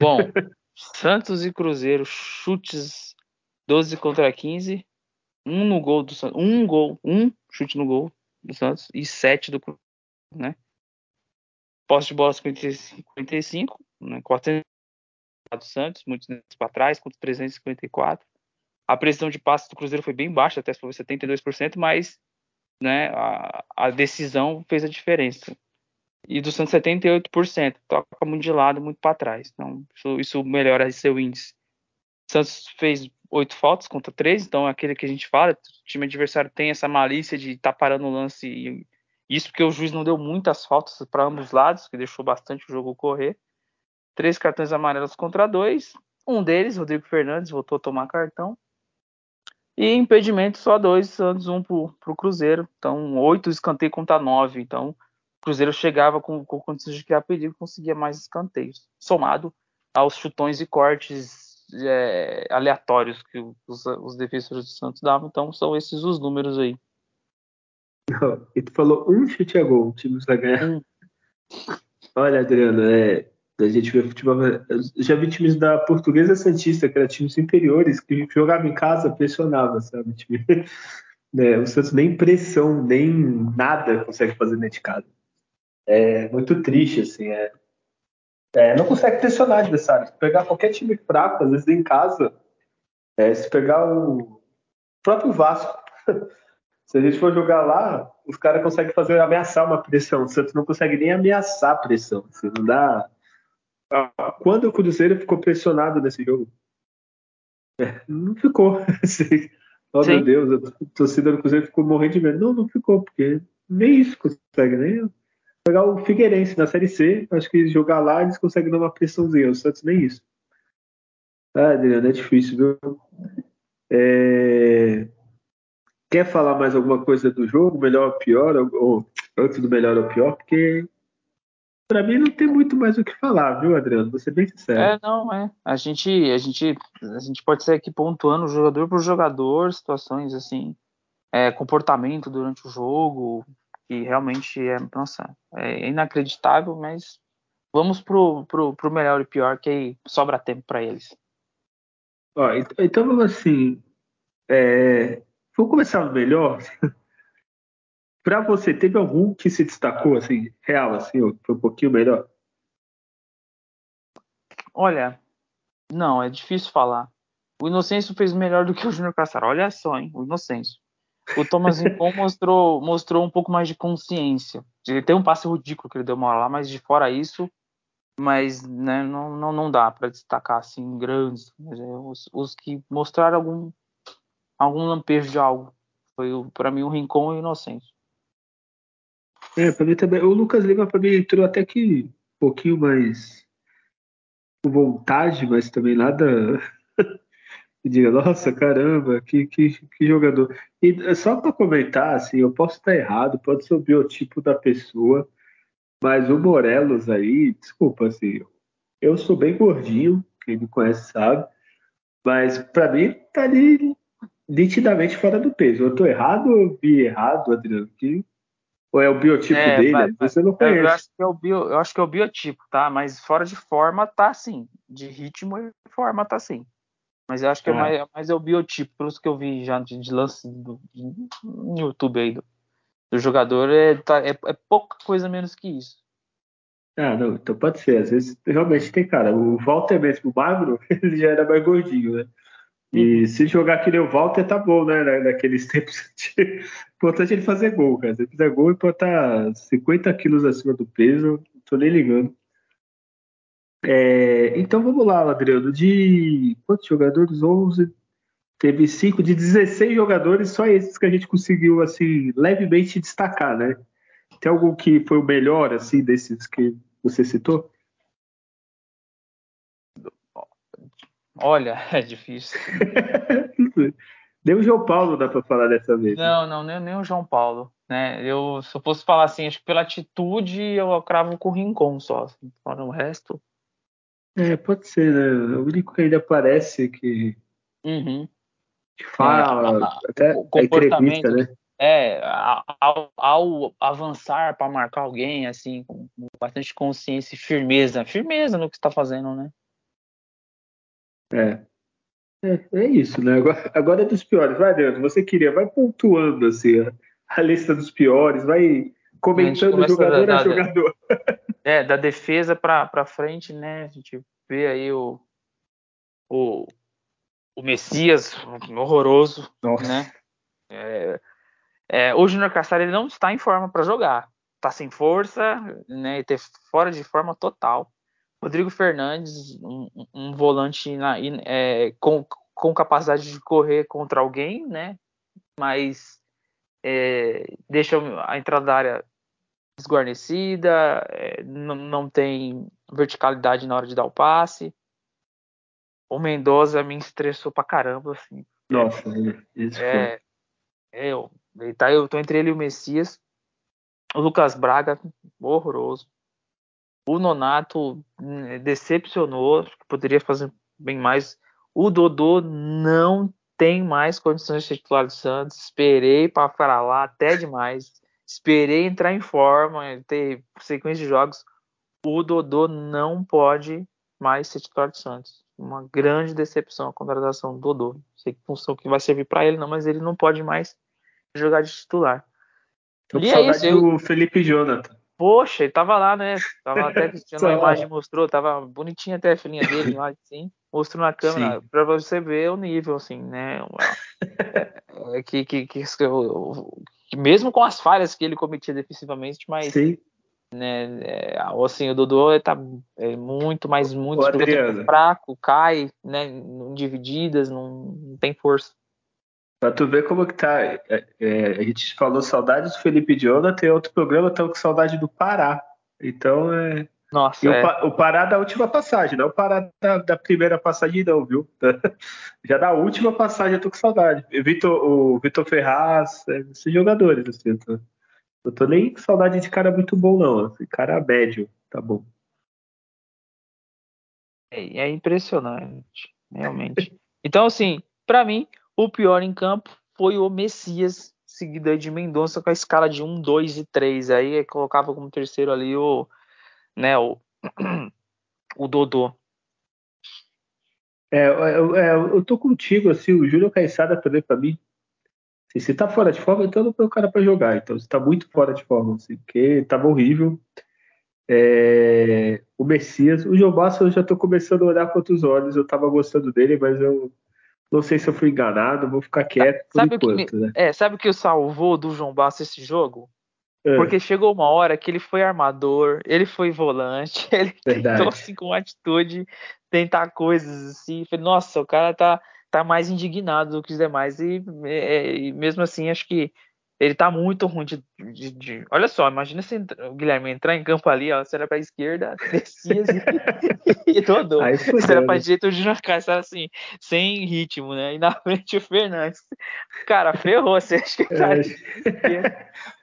Bom, Santos e Cruzeiro, chutes 12 contra 15. Um no gol do Santos. Um gol, um chute no gol do Santos e sete do Cruzeiro, né? Posse de bola 55, 45, né? 400 do Santos, muitos para trás, contra 354. A pressão de passe do Cruzeiro foi bem baixa, até foi 72%, mas né, a, a, decisão fez a diferença. E do Santos 78%, toca muito de lado, muito para trás. Então, isso, isso melhora seu índice. Santos fez oito faltas contra três, então é aquele que a gente fala, o time adversário tem essa malícia de estar tá parando o lance e isso porque o juiz não deu muitas faltas para ambos os lados, que deixou bastante o jogo correr. Três cartões amarelos contra dois. Um deles, Rodrigo Fernandes, voltou a tomar cartão. E impedimento só dois, Santos um para o Cruzeiro. Então, oito escanteios contra nove. Então, o Cruzeiro chegava com, com condições de criar perigo conseguia mais escanteios. Somado aos chutões e cortes é, aleatórios que os, os defensores do Santos davam. Então, são esses os números aí. E tu falou um chute a gol, o time vai ganhar. Hum. Olha, Adriano, é, a gente vê futebol. Já vi times da Portuguesa Santista, que eram times inferiores, que jogava em casa, pressionava, sabe? Time, [laughs] né, o Santos nem pressão, nem nada consegue fazer dentro de casa. É muito triste, assim. É, é, não consegue pressionar adversário. Se pegar qualquer time fraco, às vezes em casa, é, se pegar o próprio Vasco. [laughs] Se a gente for jogar lá, os caras conseguem fazer ameaçar uma pressão. O Santos não consegue nem ameaçar a pressão. Assim, não dá. Quando o Cruzeiro ficou pressionado nesse jogo? É, não ficou. [laughs] Assim, oh Sim. meu Deus, a torcida do Cruzeiro ficou morrendo de medo. Não, não ficou, porque nem isso consegue, nem pegar o Figueirense na Série C, acho que jogar lá eles conseguem dar uma pressãozinha. O Santos nem isso. Ah, Adriano, é difícil, viu? É... Quer falar mais alguma coisa do jogo, melhor ou pior, ou, antes do melhor ou pior? Porque para mim não tem muito mais o que falar, viu, Adriano? Vou ser bem sincero. É, não, é. A gente, a gente, a gente pode ser aqui pontuando jogador por jogador, situações assim, é, comportamento durante o jogo, que realmente é, nossa, é inacreditável, mas vamos pro, pro, pro melhor e pior, que aí sobra tempo para eles. Ó, então vamos assim, é, Vamos começar no melhor. [laughs] Para você, teve algum que se destacou, assim, real, assim, foi um pouquinho melhor? Olha, não, é difícil falar. O Inocêncio fez melhor do que o Júnior Cassaro. Olha só, hein, o Inocêncio. O Thomas Rincon mostrou, mostrou um pouco mais de consciência. Ele tem um passe ridículo que ele deu uma lá, mas de fora isso, mas né, não, não, não dá para destacar assim grandes. É, os, os que mostraram algum, algum lampejo de algo. Foi para mim o Rincon e o Inocêncio. É, para mim também. O Lucas Lima para mim entrou até que um pouquinho mais com vontade, mas também nada. Diga, nossa, caramba, que, que, que jogador. E é só para comentar, assim, eu posso estar errado, pode ser o biotipo da pessoa, mas o Morelos aí, desculpa, assim, eu sou bem gordinho, quem me conhece sabe, mas para mim tá ali nitidamente fora do peso. Eu tô errado ou vi errado, Adriano? Que... Ou é o biotipo é, dele? Você não conhece. Eu acho, que é o bio, eu acho que é o biotipo, tá? Mas fora de forma tá sim. De ritmo e forma tá sim. Mas eu acho que é, é mais, mais é o biotipo, pelos que eu vi já de, de lance do, de, no YouTube aí do, do jogador, é, tá, é, é pouca coisa menos que isso. Ah, não, então pode ser. Às vezes realmente tem cara. O Walter mesmo, o magro, [laughs] ele já era mais gordinho, né? E uhum. se jogar que nem o Walter, tá bom, né? Naqueles [laughs] tempos. importante é ele fazer gol, cara. Se ele fizer gol e botar 50 quilos acima do peso, não tô nem ligando. É, então vamos lá, Adriano. De quantos jogadores? 11. Teve 5 de 16 jogadores, só esses que a gente conseguiu assim levemente destacar, né? Tem algum que foi o melhor assim desses que você citou? Olha, [laughs] é difícil. [laughs] nem o João Paulo dá para falar dessa vez. Né? Não, não, nem, nem, o João Paulo. Né? Eu, se eu fosse falar assim, acho que pela atitude eu cravo com o Rincon só. Assim, fora o resto. É, pode ser, né? O único que ainda aparece que, uhum. que fala, é, até o comportamento, né? É, ao, ao avançar para marcar alguém, assim, com bastante consciência e firmeza. Firmeza no que está fazendo, né? É. é. É, isso, né? Agora, agora é dos piores. Vai, Adriano, você queria, vai pontuando assim a, a lista dos piores, vai comentando jogador da, a jogador. É, da defesa para frente, né? A gente vê aí o, o, o Messias horroroso, Nossa. né? É, é, o Júnior Cassar ele não está em forma para jogar, está sem força, né? E ter fora de forma total. Rodrigo Fernandes, um, um volante na, é, com, com capacidade de correr contra alguém, né? Mas é, deixa a entrada da área desguarnecida, é, não, tem verticalidade na hora de dar o passe. O Mendoza me estressou pra caramba, assim. Nossa, isso é, foi. É, eu, tá, eu tô entre ele e o Messias. O Lucas Braga, horroroso. O Nonato hum, decepcionou, poderia fazer bem mais. O Dodô não tem mais condições de ser titular do Santos. Esperei para falar lá até demais. Esperei entrar em forma, ter sequência de jogos. O Dodô não pode mais ser titular do Santos. Uma grande decepção a contratação do Dodô. Não sei que função que vai servir para ele, não, mas ele não pode mais jogar de titular. Tô com e é isso, do eu... Felipe Jonathan. Poxa, ele tava lá, né? Tava [laughs] até tinha uma imagem mostrou, tava bonitinha até a filhinha dele lá, assim, mostrou na câmera para você ver o nível, assim, né? [laughs] É, que, que, que, que, mesmo com as falhas que ele cometia defensivamente, mas Sim. né, é, assim, o Dodô tá é, muito, mas muito fraco, cai, né? Divididas, não, não tem força. Pra tu ver como que tá. É, é, a gente falou saudade do Felipe Jonathan, tem outro programa, estamos com saudade do Pará. Então é. Nossa, é. o, o, Pará da última passagem, não o Pará da, da, primeira passagem, não, viu? [laughs] Já da última passagem eu tô com saudade. Vitor, o Vitor Ferraz, é, esses jogadores, assim, eu tô, eu tô nem com saudade de cara muito bom, não. Assim, cara médio, tá bom. É, é impressionante, realmente. [laughs] Então, assim, para mim, o pior em campo foi o Messias, seguido aí de Mendonça com a escala de 1, 2 e 3. Aí colocava como terceiro ali o, né, o, o Dodô. É, eu, é, eu tô contigo, assim, o Júlio Caixada também para mim. Assim, se tá fora de forma, então não tem o cara para jogar. Então, se tá muito fora de forma, assim, porque tava horrível. É, o Messias, o João Massa eu já tô começando a olhar com outros olhos. Eu tava gostando dele, mas eu não sei se eu fui enganado, vou ficar quieto por sabe enquanto, o que me, né? É, sabe o que o salvou do João Bassa esse jogo? É. Porque chegou uma hora que ele foi armador, ele foi volante, [laughs] ele Verdade. tentou assim com atitude tentar coisas assim. Falei, nossa, o cara tá, tá mais indignado do que os demais. E, é, e mesmo assim, acho que ele tá muito ruim de, de, de... Olha só, imagina se o Guilherme entrar em campo ali, ó. Você era pra esquerda, [laughs] Messias [laughs] e, e todo. Você era pra direita, o Júnior Castro assim, sem ritmo, né? E na frente o Fernandes. Cara, ferrou, você acha que tá...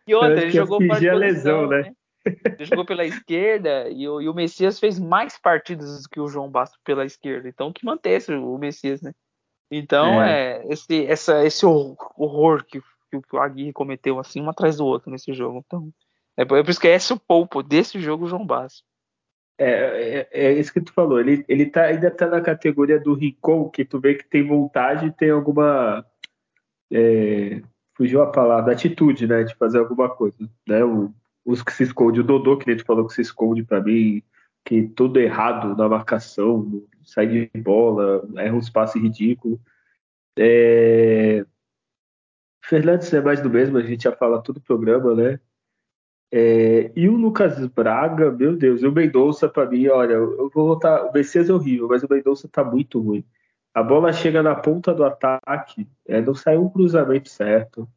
E outra, ele jogou para a lesão, né? né? Ele jogou pela esquerda e o, e o, Messias fez mais partidas do que o João Basto pela esquerda. Então que mantesse o Messias, né? Então é, é esse, essa, esse horror que que o Aguirre cometeu assim um atrás do outro nesse jogo. Então, é por isso que é esse o pouco desse jogo João Basso. É, é, é, isso que tu falou. Ele, ele tá, ainda tá na categoria do Rincon, que tu vê que tem vontade e tem alguma. É, fugiu a palavra, atitude, né? De fazer alguma coisa. Né? O, os que se esconde, o Dodô, que nem tu falou que se esconde para mim, que tudo errado na marcação, sai de bola, erra um espaço ridículo. É, Fernandes é mais do mesmo, a gente já fala todo o programa, né? É, e o Lucas Braga, meu Deus, e o Mendonça para mim, olha, eu vou voltar. O Messias é horrível, mas o Mendonça tá muito ruim. A bola chega na ponta do ataque, é, não sai um cruzamento certo.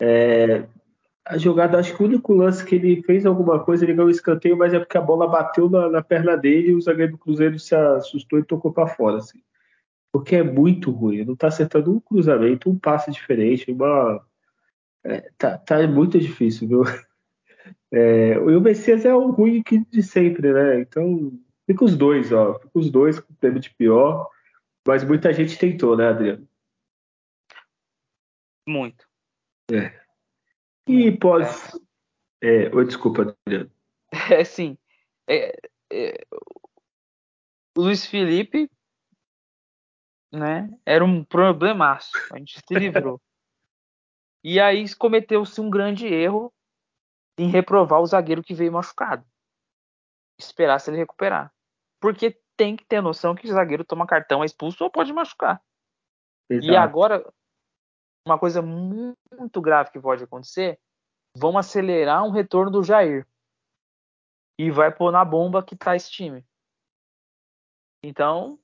É, a jogada, acho que o único lance que ele fez alguma coisa, ele ganhou um escanteio, mas é porque a bola bateu na, na perna dele e o zagueiro do Cruzeiro se assustou e tocou para fora. Assim. Porque é muito ruim, não tá acertando um cruzamento, um passe diferente, uma. É, tá, tá muito difícil, viu? [laughs] É, o Messias é o ruim que de sempre, né? Então, fica os dois, ó. Fica os dois com o tempo de pior. Mas muita gente tentou, né, Adriano? Muito. É. E pós. É. Oi, desculpa, Adriano. [laughs] É sim. É, é, Luiz Felipe, né? Era um problemaço. A gente se livrou. [laughs] e aí cometeu-se um grande erro em reprovar o zagueiro que veio machucado. Esperar se ele recuperar. Porque tem que ter noção que o zagueiro toma cartão, é expulso ou pode machucar. Exato. E agora, uma coisa muito grave que pode acontecer, vão acelerar um retorno do Jair. E vai pôr na bomba que tá esse time. Então,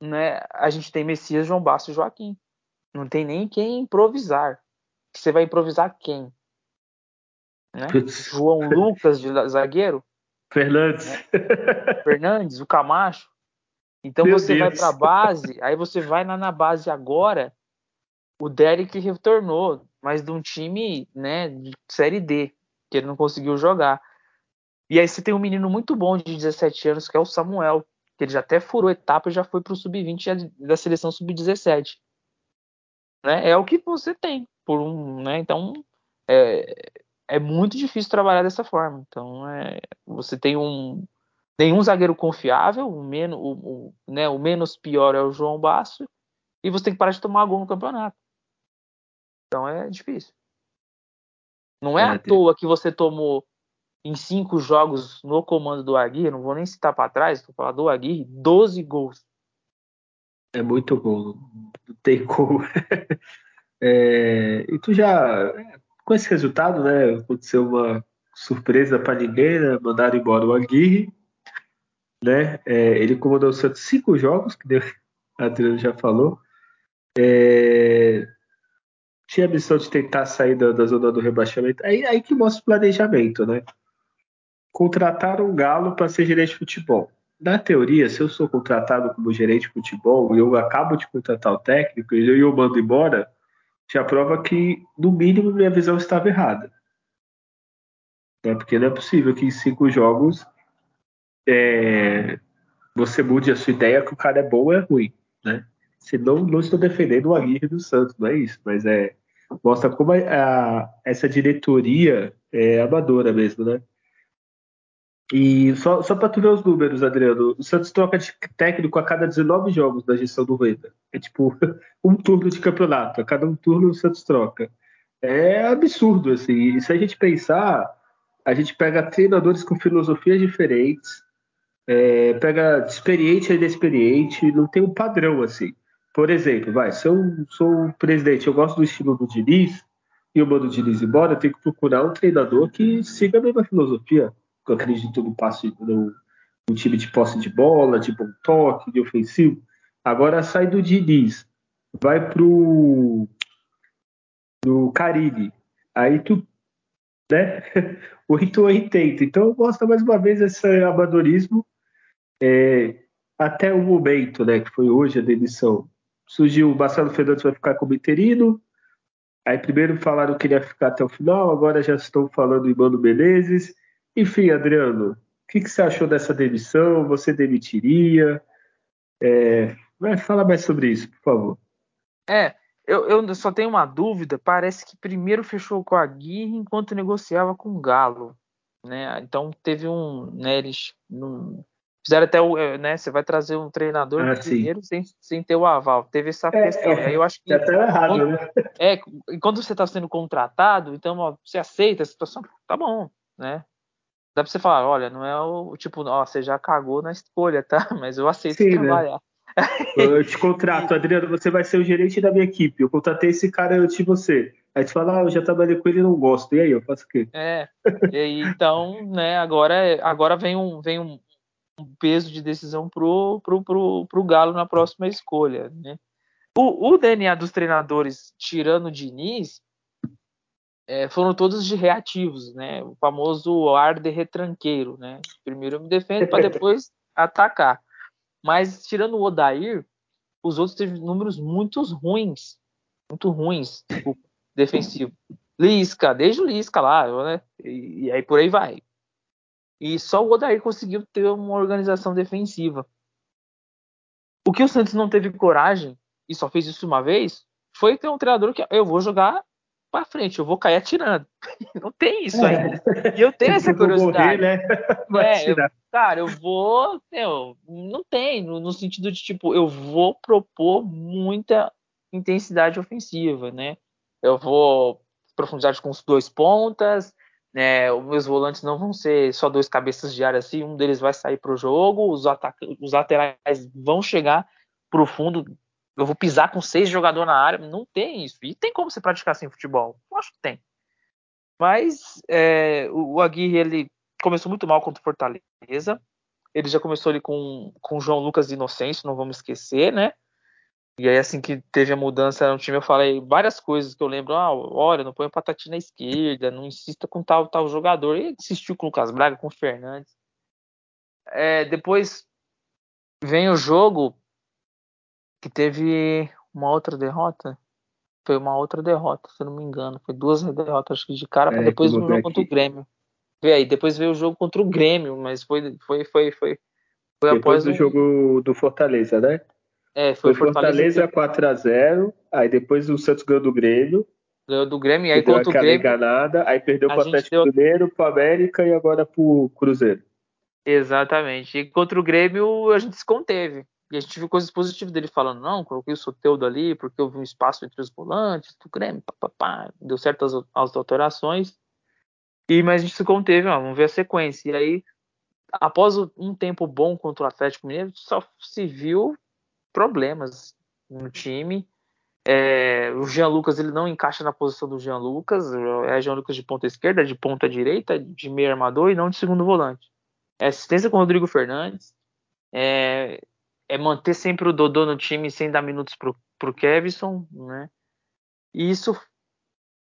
né, a gente tem Messias, João Basso e Joaquim. Não tem nem quem improvisar. Você vai improvisar quem? Né? João Lucas de zagueiro? Fernandes. Né? Fernandes, o Camacho. Então Meu você Deus. vai para a base, aí você vai lá na base agora. O Derek retornou, mas de um time, né, de série D, que ele não conseguiu jogar. E aí você tem um menino muito bom de 17 anos, que é o Samuel, que ele já até furou etapa e já foi para o sub-20 da seleção sub-17. Né? É o que você tem por um, né? Então é, é muito difícil trabalhar dessa forma. Então é, você tem um nenhum zagueiro confiável, o menos, o, o, né, o menos pior é o João Basso, e você tem que parar de tomar gol no campeonato. Então é difícil. Não é, é à toa que você tomou em cinco jogos no comando do Aguirre, não vou nem citar para trás, vou falar do Aguirre, 12 gols. É muito gol, não tem como. [laughs] é, e tu já, com esse resultado, né, aconteceu uma surpresa para ninguém, né, mandaram embora o Aguirre, né? É, ele comandou o Santos cinco jogos, que a Adriano já falou. É, tinha a missão de tentar sair da, da zona do rebaixamento. Aí, aí que mostra o planejamento, né? Contrataram um galo para ser gerente de futebol. Na teoria, se eu sou contratado como gerente de futebol e eu acabo de contratar o técnico e eu mando embora, já prova que, no mínimo, minha visão estava errada. É porque não é possível que em cinco jogos é, você mude a sua ideia que o cara é bom ou é ruim, né? Se não, não estou defendendo o Aguirre do Santos, não é isso, mas é mostra como a, a, essa diretoria é amadora mesmo, né? E só, só para tu ver os números, Adriano, o Santos troca de técnico a cada 19 jogos da gestão do Rueda. É tipo [laughs] um turno de campeonato, a cada um turno o Santos troca. É absurdo, assim. E se a gente pensar, a gente pega treinadores com filosofias diferentes, é, pega experiente e inexperiente, não tem um padrão assim. Por exemplo, vai, se eu sou presidente, eu gosto do estilo do Diniz, e eu mando o Diniz embora, eu tenho que procurar um treinador que siga a mesma filosofia, eu acredito no passe, no, no time de posse de bola, de bom toque, de ofensivo. Agora sai do Diniz, vai pro, pro Caribe, aí tu, né, 8 ou 80. Então mostra mais uma vez esse amadorismo é, até o momento, né, que foi hoje a demissão, surgiu o Marcelo Fernandes vai ficar como interino. Aí primeiro falaram que ele ia ficar até o final, agora já estão falando em Mano Menezes. Enfim, Adriano, o que, que você achou dessa demissão? Você demitiria? É, vai falar mais sobre isso, por favor. É, eu, eu, só tenho uma dúvida. Parece que primeiro fechou com a Aguirre enquanto negociava com o Galo. Né? Então teve um. Né, eles não, Fizeram até o, eh, né? Você vai trazer um treinador ah, primeiro sem, sem ter o aval. Teve essa é, questão. É, eu acho que. Tá errado, quando, né? [laughs] É, quando você está sendo contratado, então ó, você aceita a situação, tá bom, né? Dá para você falar, olha, não é o tipo, ó, você já cagou na escolha, tá? [laughs] Mas eu aceito Sim, né? trabalhar. Né? Eu te [laughs] contrato, Adriano, você vai ser o gerente da minha equipe. Eu contratei esse cara antes de você. Aí você fala, ah, eu já trabalhei com ele e não gosto. E aí, eu faço o quê? É. E, então, né, agora, agora vem um, vem um, um peso de decisão pro, pro, pro, pro Galo na próxima escolha, né? O, o DNA dos treinadores, tirando o Diniz, é, foram todos de reativos, né? O famoso ar de retranqueiro, né? Primeiro eu me defendo para [laughs] depois atacar. Mas tirando o Odair, os outros teve números muito ruins, muito ruins, tipo, [laughs] defensivo. Lisca, desde o Lisca lá, né? E, e aí por aí vai. E só o Odair conseguiu ter uma organização defensiva. O que o Santos não teve coragem e só fez isso uma vez foi ter um treinador que eu vou jogar para frente, eu vou cair atirando. [laughs] Não tem isso é. ainda. E eu tenho [laughs] essa curiosidade. Morrer, né? é, eu, cara, eu vou. Meu, não tem, no, no, sentido de tipo, eu vou propor muita intensidade ofensiva, né? Eu vou profundidade com os dois pontas, né? Os meus volantes não vão ser só dois cabeças de área assim, um deles vai sair para o jogo, os, os laterais vão chegar pro fundo eu vou pisar com seis jogadores na área. Não tem isso. E tem como você praticar assim futebol? Eu acho que tem. Mas é, o Aguirre ele começou muito mal contra o Fortaleza. Ele já começou ali com, com o João Lucas Inocêncio, não vamos esquecer, né? E aí, assim que teve a mudança no time, eu falei várias coisas que eu lembro. Ah, olha, não põe o Patati na esquerda, não insista com tal tal jogador. E insistiu com o Lucas Braga, com o Fernandes. É, depois vem o jogo, que teve uma outra derrota. Foi uma outra derrota, se eu não me engano. Foi duas derrotas, acho que de cara, é, depois o jogo contra o Grêmio. Vê aí, depois veio o jogo contra o Grêmio, mas foi, foi, foi, foi, foi depois do um... jogo do Fortaleza, né? É, foi, foi Fortaleza, Fortaleza 4x0, aí depois o Santos ganhou do Grêmio. Ganhou do Grêmio, e aí contra o Grêmio. Enganada, aí perdeu para o Atlético deu... Mineiro, para o América e agora para o Cruzeiro. Exatamente. E contra o Grêmio a gente se conteve. E a gente viu coisas positivas dele falando, não, coloquei o Soteudo ali porque vi um espaço entre os volantes, do Grêmio, papapá, deu certas as alterações. E, mas a gente se conteve, ó, vamos ver a sequência. E aí, após um tempo bom contra o Atlético Mineiro, só se viu problemas no time. É, o Jean Lucas ele não encaixa na posição do Jean Lucas, é Jean Lucas de ponta esquerda, de ponta direita, de meio armador e não de segundo volante. É assistência com o Rodrigo Fernandes, é, é manter sempre o Dodô no time sem dar minutos pro, pro Kevson, né? E isso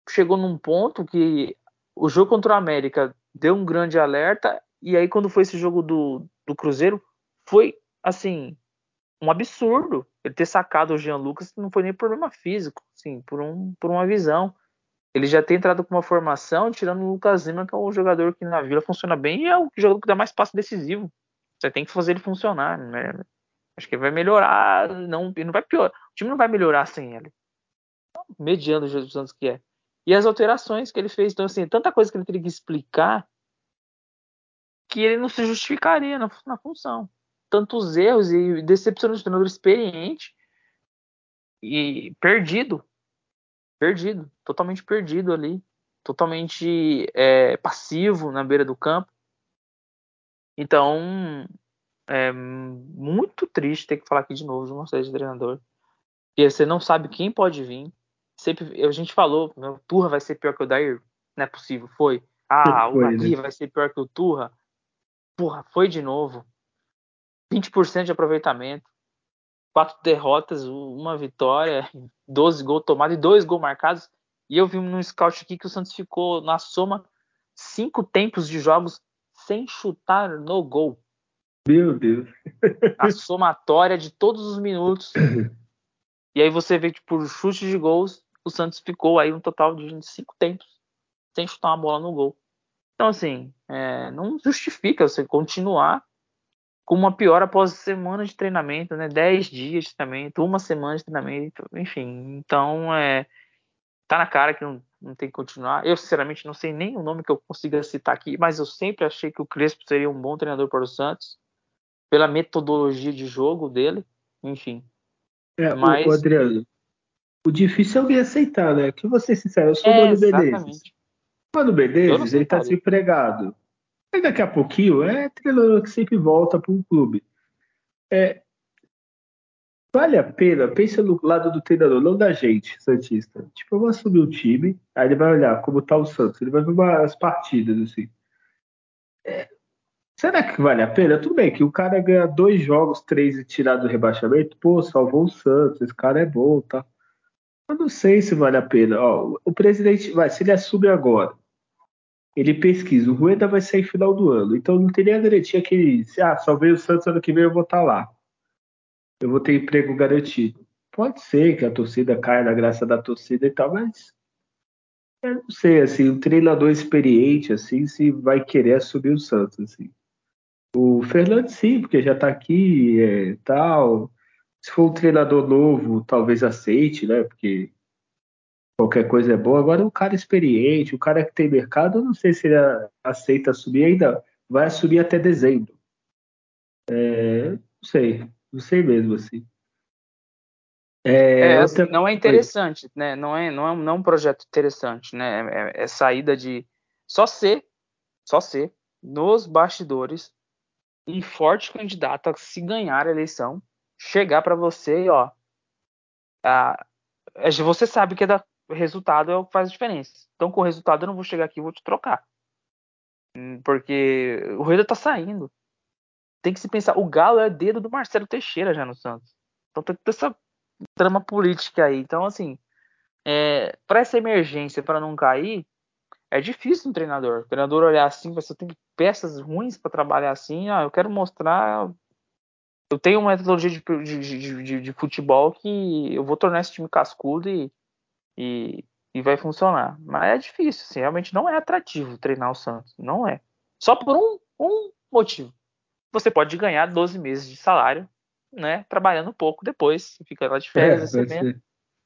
chegou num ponto que o jogo contra o América deu um grande alerta, e aí quando foi esse jogo do, do Cruzeiro, foi assim, um absurdo ele ter sacado o Jean Lucas, não foi nem problema físico, assim, por, um, por uma visão. Ele já tem entrado com uma formação, tirando o Lucas Lima, que é um jogador que na Vila funciona bem e é o jogador que dá mais passo decisivo. Você tem que fazer ele funcionar, né? Acho que vai melhorar, não, não vai piorar. O time não vai melhorar sem ele. Mediano o Jesus Santos que é. E as alterações que ele fez, então assim, tanta coisa que ele teria que explicar que ele não se justificaria na, na função. Tantos erros e decepcionando de treinador experiente e perdido. Perdido, totalmente perdido ali. Totalmente é, passivo na beira do campo. Então, é muito triste ter que falar aqui de novo de uma série de treinador. Porque você não sabe quem pode vir. Sempre, a gente falou, o Turra vai ser pior que o Dair. Não é possível, foi. Ah, foi, o Magui né? vai ser pior que o Turra. Porra, foi de novo. 20% de aproveitamento. Quatro derrotas, uma vitória, [laughs] 12 gols tomados e dois gols marcados. E eu vi num scout aqui que o Santos ficou na soma cinco tempos de jogos sem chutar no gol. Meu Deus. A somatória de todos os minutos. [laughs] E aí você vê que por chute de gols, o Santos ficou aí um total de cinco tempos sem chutar uma bola no gol. Então, assim, é, não justifica você continuar com uma pior após semana de treinamento, né? Dez dias de treinamento, uma semana de treinamento, enfim. Então, é, tá na cara que não, não tem que continuar. Eu, sinceramente, não sei nem o nome que eu consiga citar aqui, mas eu sempre achei que o Crespo seria um bom treinador para o Santos pela metodologia de jogo dele, enfim. É, Mas... o, Adriano, o difícil é alguém aceitar, né? Que vou ser sincero, eu sou é, o Mano Menezes. Mano Menezes, ele tá desempregado. Aí daqui a pouquinho é treinador que sempre volta para um clube. É, Vale a pena, pensa no lado do treinador, não da gente, Santista. Tipo, eu vou assumir o time, aí ele vai olhar como tá o Santos, ele vai ver umas partidas, assim. É, será que vale a pena? Tudo bem que o cara ganha dois jogos, três e tirar do rebaixamento, pô, salvou o Santos, esse cara é bom, tá? Eu não sei se vale a pena. Ó, o presidente, vai, se ele assume agora, ele pesquisa, o Rueda vai sair final do ano, então não teria garantia que ele, se, ah, salvei o Santos ano que vem, eu vou estar tá lá eu vou ter emprego garantido. Pode ser que a torcida caia na graça da torcida e tal, mas eu não sei, assim, um treinador experiente, assim, se vai querer assumir o Santos, assim. O Fernando sim, porque já tá aqui, é, tal. Se for um treinador novo, talvez aceite, né? Porque qualquer coisa é boa. Agora, um cara experiente, um cara que tem mercado, eu não sei se ele aceita assumir ainda. Vai assumir até dezembro. É, não sei. Não sei mesmo, assim. É, é assim, não é interessante, né? Não é, não é, não é um projeto interessante, né? É, é, saída de só ser, só ser nos bastidores um forte candidato a se ganhar a eleição, chegar para você e ó, a, você sabe que é o resultado é o que faz a diferença. Então com o resultado eu não vou chegar aqui e vou te trocar, hum, porque o Rueda tá saindo tem que se pensar, o Galo é dedo do Marcelo Teixeira já no Santos. Então tem toda essa trama política aí. Então, assim, é, para essa emergência, para não cair, é difícil um treinador. O treinador olhar assim, você tem peças ruins para trabalhar assim. Ah, eu quero mostrar. Eu tenho uma metodologia de, de, de, de, futebol que eu vou tornar esse time cascudo e, e, e vai funcionar. Mas é difícil, assim, realmente não é atrativo treinar o Santos. Não é. Só por um, um motivo você pode ganhar 12 meses de salário, né? Trabalhando um pouco depois. Fica lá de férias é, recebendo.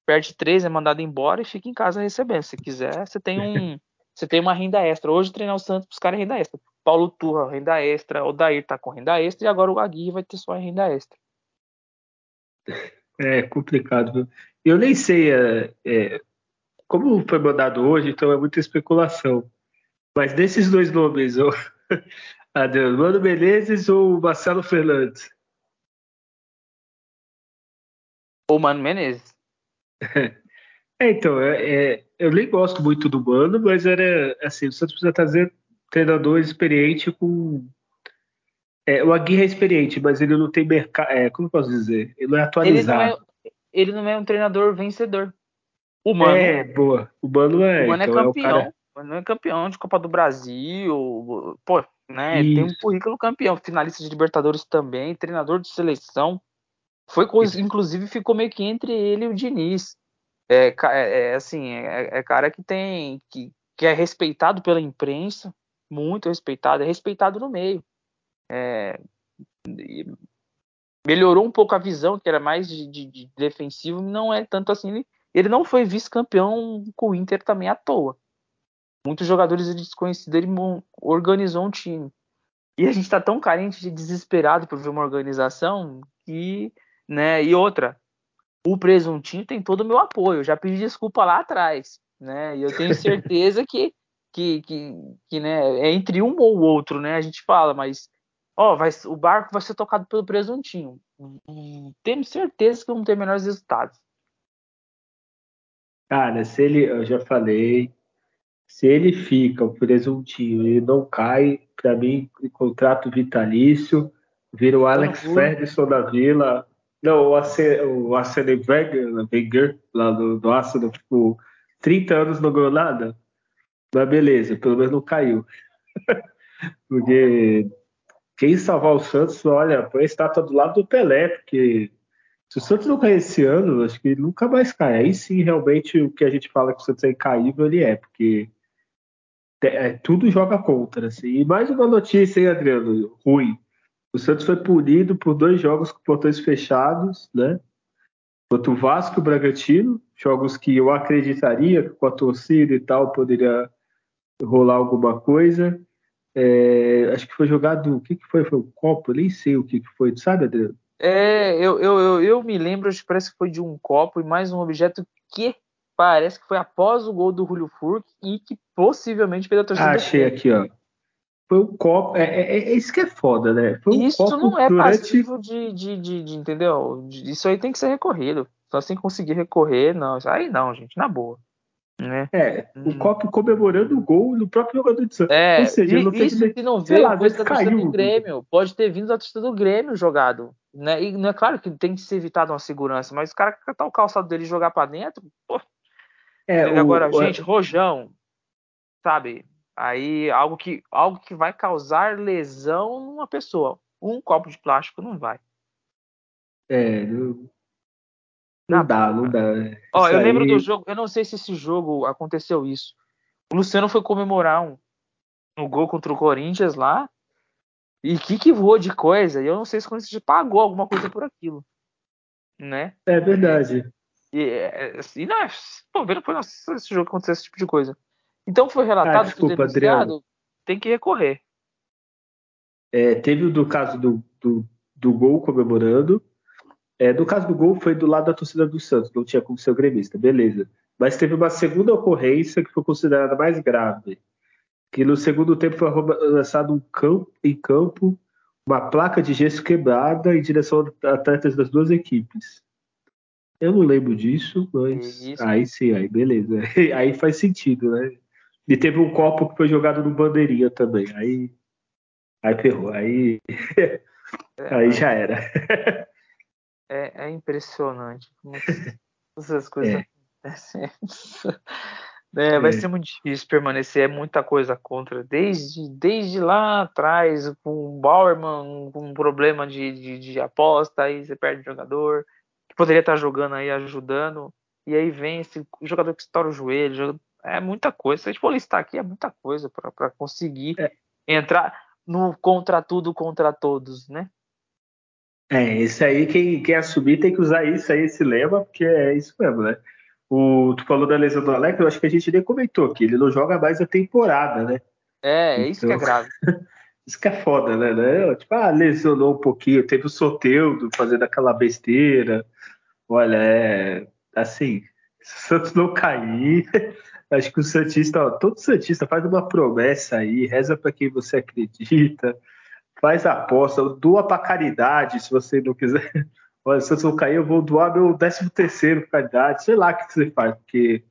Perde três, é mandado embora e fica em casa recebendo. Se quiser, você tem [laughs] um. Você tem uma renda extra. Hoje treinar o Santos os caras é renda extra. Paulo Turra, renda extra. O Dair tá com renda extra e agora o Aguirre vai ter sua renda extra. É complicado. Eu nem sei é, é, como foi mandado hoje, então é muita especulação. Mas desses dois nomes, eu, [laughs] Adeus. Mano Menezes ou Marcelo Fernandes? O Mano Menezes. [laughs] É, então, é, é, eu nem gosto muito do Mano, mas era assim, o Santos precisa trazer treinador experiente com. É, o Aguirre é experiente, mas ele não tem mercado. É, como posso dizer? Ele não é atualizado. Ele não é, ele não é um treinador vencedor. O Mano. É, boa. O Mano é. O Mano é então, é campeão. É cara... O Mano é campeão de Copa do Brasil. Pô, né? Ele tem um currículo campeão, finalista de Libertadores também, treinador de seleção. Foi inclusive ficou meio que entre ele e o Diniz. É, é, é assim, é, é, cara que tem que, que é respeitado pela imprensa, muito respeitado, é respeitado no meio. É, melhorou um pouco a visão, que era mais de, de, de defensivo, não é tanto assim. Ele, ele não foi vice-campeão com o Inter também à toa muitos jogadores desconhecidos, ele organizou um time. E a gente está tão carente de desesperado por ver uma organização que, né? E outra, o presuntinho tem todo o meu apoio. Eu já pedi desculpa lá atrás, né? E eu tenho certeza que, que, que, que, né? É entre um ou outro, né? A gente fala, mas ó, vai, o barco vai ser tocado pelo presuntinho. Temos certeza que vamos ter melhores resultados. Cara, se ele, eu já falei, se ele fica, o presuntinho, e não cai, para mim, contrato vitalício, vira o Alex Ferguson da Vila. Não, o Arsene Wenger, lá do, do Arsenal, tipo, 30 anos não ganhou nada. Mas beleza, pelo menos não caiu. [laughs] porque quem salvar o Santos, olha, põe a estátua do lado do Pelé, porque se o Santos não cair esse ano, acho que nunca mais cai. Aí sim, realmente, o que a gente fala que o Santos é incaível, ele é, porque é, tudo joga contra. Assim. E mais uma notícia, hein, Adriano? Ruim. O Santos foi punido por dois jogos com portões fechados, né? Contra o Vasco e o Bragantino, jogos que eu acreditaria que com a torcida e tal poderia rolar alguma coisa. É, acho que foi jogado. O que, que foi? Foi um copo? Eu nem sei o que, que foi. Sabe, Adriano? É, eu, eu, eu, eu me lembro, acho que parece que foi de um copo e mais um objeto que parece que foi após o gol do Julio Furk e que possivelmente fez a torcida. Ah, achei aqui, ó. Foi um copo. É, é, é, isso que é foda, né? Foi isso copo não é durante... passivo de, de, de, de, entendeu? Isso aí tem que ser recorrido. Só sem conseguir recorrer, não. Aí não, gente, na boa. Né? É, hum. o copo comemorando o gol no próprio jogador de Santos. É, Ou seja, não isso que não veio lá, coisa da torcida do Grêmio. Pode ter vindo da torcida do Grêmio jogado. Né? E não é claro que tem que ser evitado uma segurança, mas o cara catar o calçado dele e jogar para dentro, pô. É, o, Agora, o, gente, Rojão, sabe? Aí algo que, algo que vai causar lesão numa pessoa. Um copo de plástico não vai. É, não, não dá, não dá. Ó, eu aí... lembro do jogo, eu não sei se esse jogo aconteceu isso. O Luciano foi comemorar um, um gol contra o Corinthians lá. E que que voou de coisa. E eu não sei se o Corinthians pagou alguma coisa por aquilo. Né? É verdade. E, é, e não, pô, vendo foi nossa, esse jogo que aconteceu esse tipo de coisa. Então foi relatado ah, desculpa, que o denunciado tem que recorrer. É, teve o do caso do, do, do gol comemorando. É, do caso do gol foi do lado da torcida do Santos, não tinha como ser o gremista, beleza. Mas teve uma segunda ocorrência que foi considerada mais grave, que no segundo tempo foi lançado um campo, em campo uma placa de gesso quebrada em direção a atletas das duas equipes. Eu não lembro disso, mas aí sim, aí beleza. [laughs] Aí faz sentido, né? E teve um copo que foi jogado no bandeirinha também. Aí, aí ferrou. Aí, é, aí já era. É, é impressionante como essas coisas [laughs] é. acontecem. [laughs] É, vai é. ser muito difícil permanecer, é muita coisa contra. Desde, desde lá atrás, com o Bauerman, com um problema de, de, de, aposta, aí você perde o jogador, que poderia estar jogando aí, ajudando, e aí vem esse jogador que estoura o joelho, é muita coisa. Se a gente for listar aqui, é muita coisa para conseguir é. entrar no contra tudo, contra todos, né? É, esse aí, quem quer assumir tem que usar isso aí, esse lema, porque é isso mesmo, né? O, tu falou da lesão do Alex, eu acho que a gente nem comentou que ele não joga mais a temporada, né? É, então, isso que é então, [laughs] grave. isso que é foda, né? né? Tipo, ah, lesionou um pouquinho, teve o Soteudo fazendo aquela besteira. Olha, é assim, [laughs] se o Santos não cair, Acho que o Santista, ó, todo Santista faz uma promessa aí, reza para quem você acredita, faz a aposta, doa para caridade, se você não quiser. [laughs] Olha, se eu cair, eu vou doar meu 13 terceiro caridade, sei lá o que você faz, porque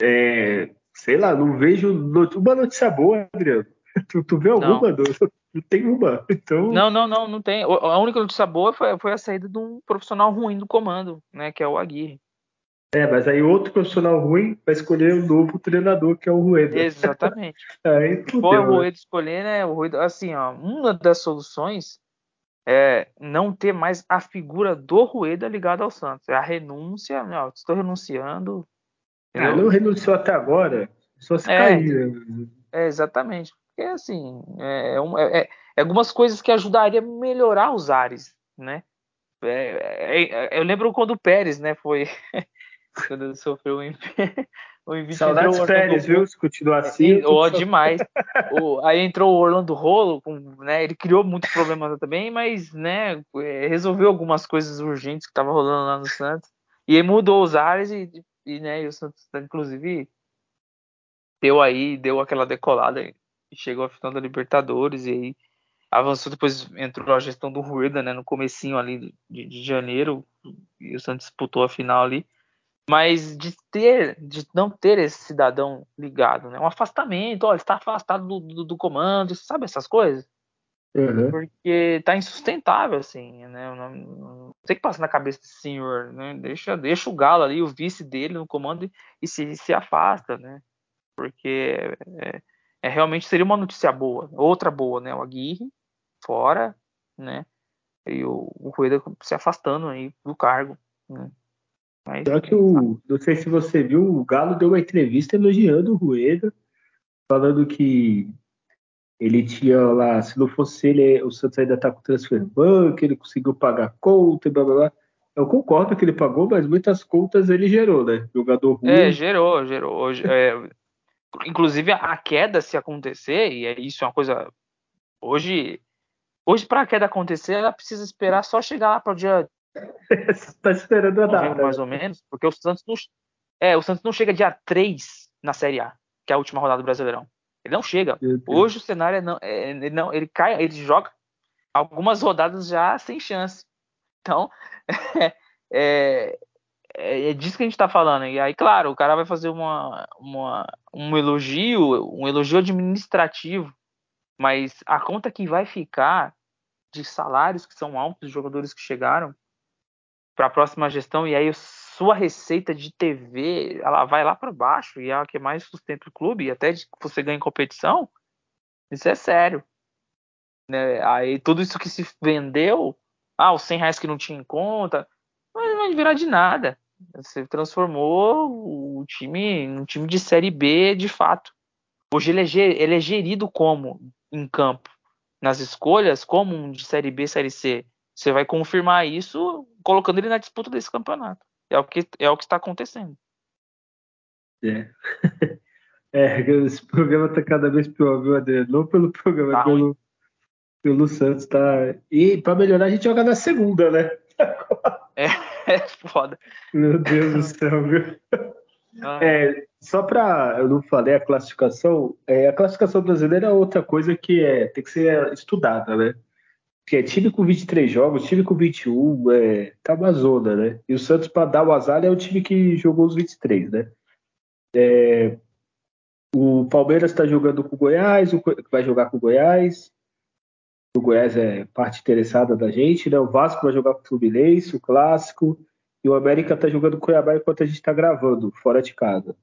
é, sei lá, não vejo uma notícia boa, Adriano. [laughs] Tu, tu vê alguma? Não. não tem uma. Então... Não, não, não, não tem. A única notícia boa foi, foi a saída de um profissional ruim do comando, né? Que é o Aguirre. É, mas aí outro profissional ruim vai escolher um novo treinador, que é o Rueda. Exatamente. [laughs] aí, o Rueda escolher, né? O Rueda, assim, ó, uma das soluções é não ter mais a figura do Rueda ligada ao Santos. É a renúncia, ó, estou renunciando. Ah, não renunciou até agora, só se é, cair. Né? É, exatamente. Porque, assim, é, é, é, é, algumas coisas que ajudariam a melhorar os ares, né? É, é, eu lembro quando o Pérez, né, foi [laughs] quando sofreu [laughs] o envite. Saudades Pérez, viu? Se continuar assim. Oh, demais. [laughs] o, aí entrou o Orlando Rolo, com, né, ele criou muitos problemas também, mas né, é, resolveu algumas coisas urgentes que estavam rolando lá no Santos. E aí mudou os ares e, e, né, e o Santos, inclusive, deu aí, deu aquela decolada e chegou à final da Libertadores e aí avançou, depois entrou a gestão do Rueda, né, no comecinho ali de, de janeiro, e o Santos disputou a final ali mas de ter, de não ter esse cidadão ligado, né? Um afastamento, ó, está afastado do, do, do comando, sabe essas coisas? Uhum. Porque tá insustentável, assim, né? Não, não sei o que passa na cabeça desse senhor, né? Deixa, deixa o Galo ali, o vice dele no comando e, e se, se afasta, né? Porque é, é, realmente seria uma notícia boa, outra boa, né? O Aguirre fora, né? E o, o Rueda se afastando aí do cargo, né? Mas... Só que o. Não sei se você viu, o Galo deu uma entrevista elogiando o Rueda, falando que ele tinha lá, se não fosse ele, o Santos ainda tá com transfer banco, ele conseguiu pagar conta, blá blá blá. Eu concordo que ele pagou, mas muitas contas ele gerou, né? Jogador ruim. É, gerou, gerou. É, inclusive a queda, se acontecer, e é isso é uma coisa. Hoje, hoje para a queda acontecer, ela precisa esperar só chegar lá para o dia [laughs] tá esperando a data. Mais ou menos, porque o Santos não, é, o Santos não chega dia 3 na Série A, que é a última rodada do Brasileirão. Ele não chega. Hoje o cenário é não, é, ele não, ele cai, ele joga algumas rodadas já sem chance. Então, [laughs] é, é, é disso que a gente está falando. E aí, claro, o cara vai fazer uma, uma, um elogio, um elogio administrativo, mas a conta que vai ficar de salários que são altos dos jogadores que chegaram para a próxima gestão, e aí sua receita de TV ela vai lá para baixo, e é a que mais sustenta o clube, e até que você ganha competição, isso é sério. Né? Aí tudo isso que se vendeu, ah, os 100 reais que não tinha em conta, não vai virar de nada. Você transformou o time num time de Série B de fato. Hoje ele é, ele é gerido como em campo? Nas escolhas, como um de Série B, Série C? Você vai confirmar isso colocando ele na disputa desse campeonato. É o que, é o que está acontecendo. É. [laughs] é. Esse programa está cada vez pior, viu, Adriano? Não pelo programa, tá pelo, pelo Santos. Tá... E para melhorar, a gente joga na segunda, né? [laughs] É, é foda. Meu Deus do céu, viu? Ah. É, só para eu não falei a classificação, é, a classificação brasileira é outra coisa que é, tem que ser estudada, né? Que é time com 23 jogos, time com 21, é, tá uma zona, né? E o Santos, para dar o azar, é o time que jogou os 23, né? É, o Palmeiras está jogando com o Goiás, o, vai jogar com o Goiás, o Goiás é parte interessada da gente, né? O Vasco vai jogar com o Fluminense, o Clássico, e o América tá jogando com o Cuiabá enquanto a gente tá gravando, fora de casa.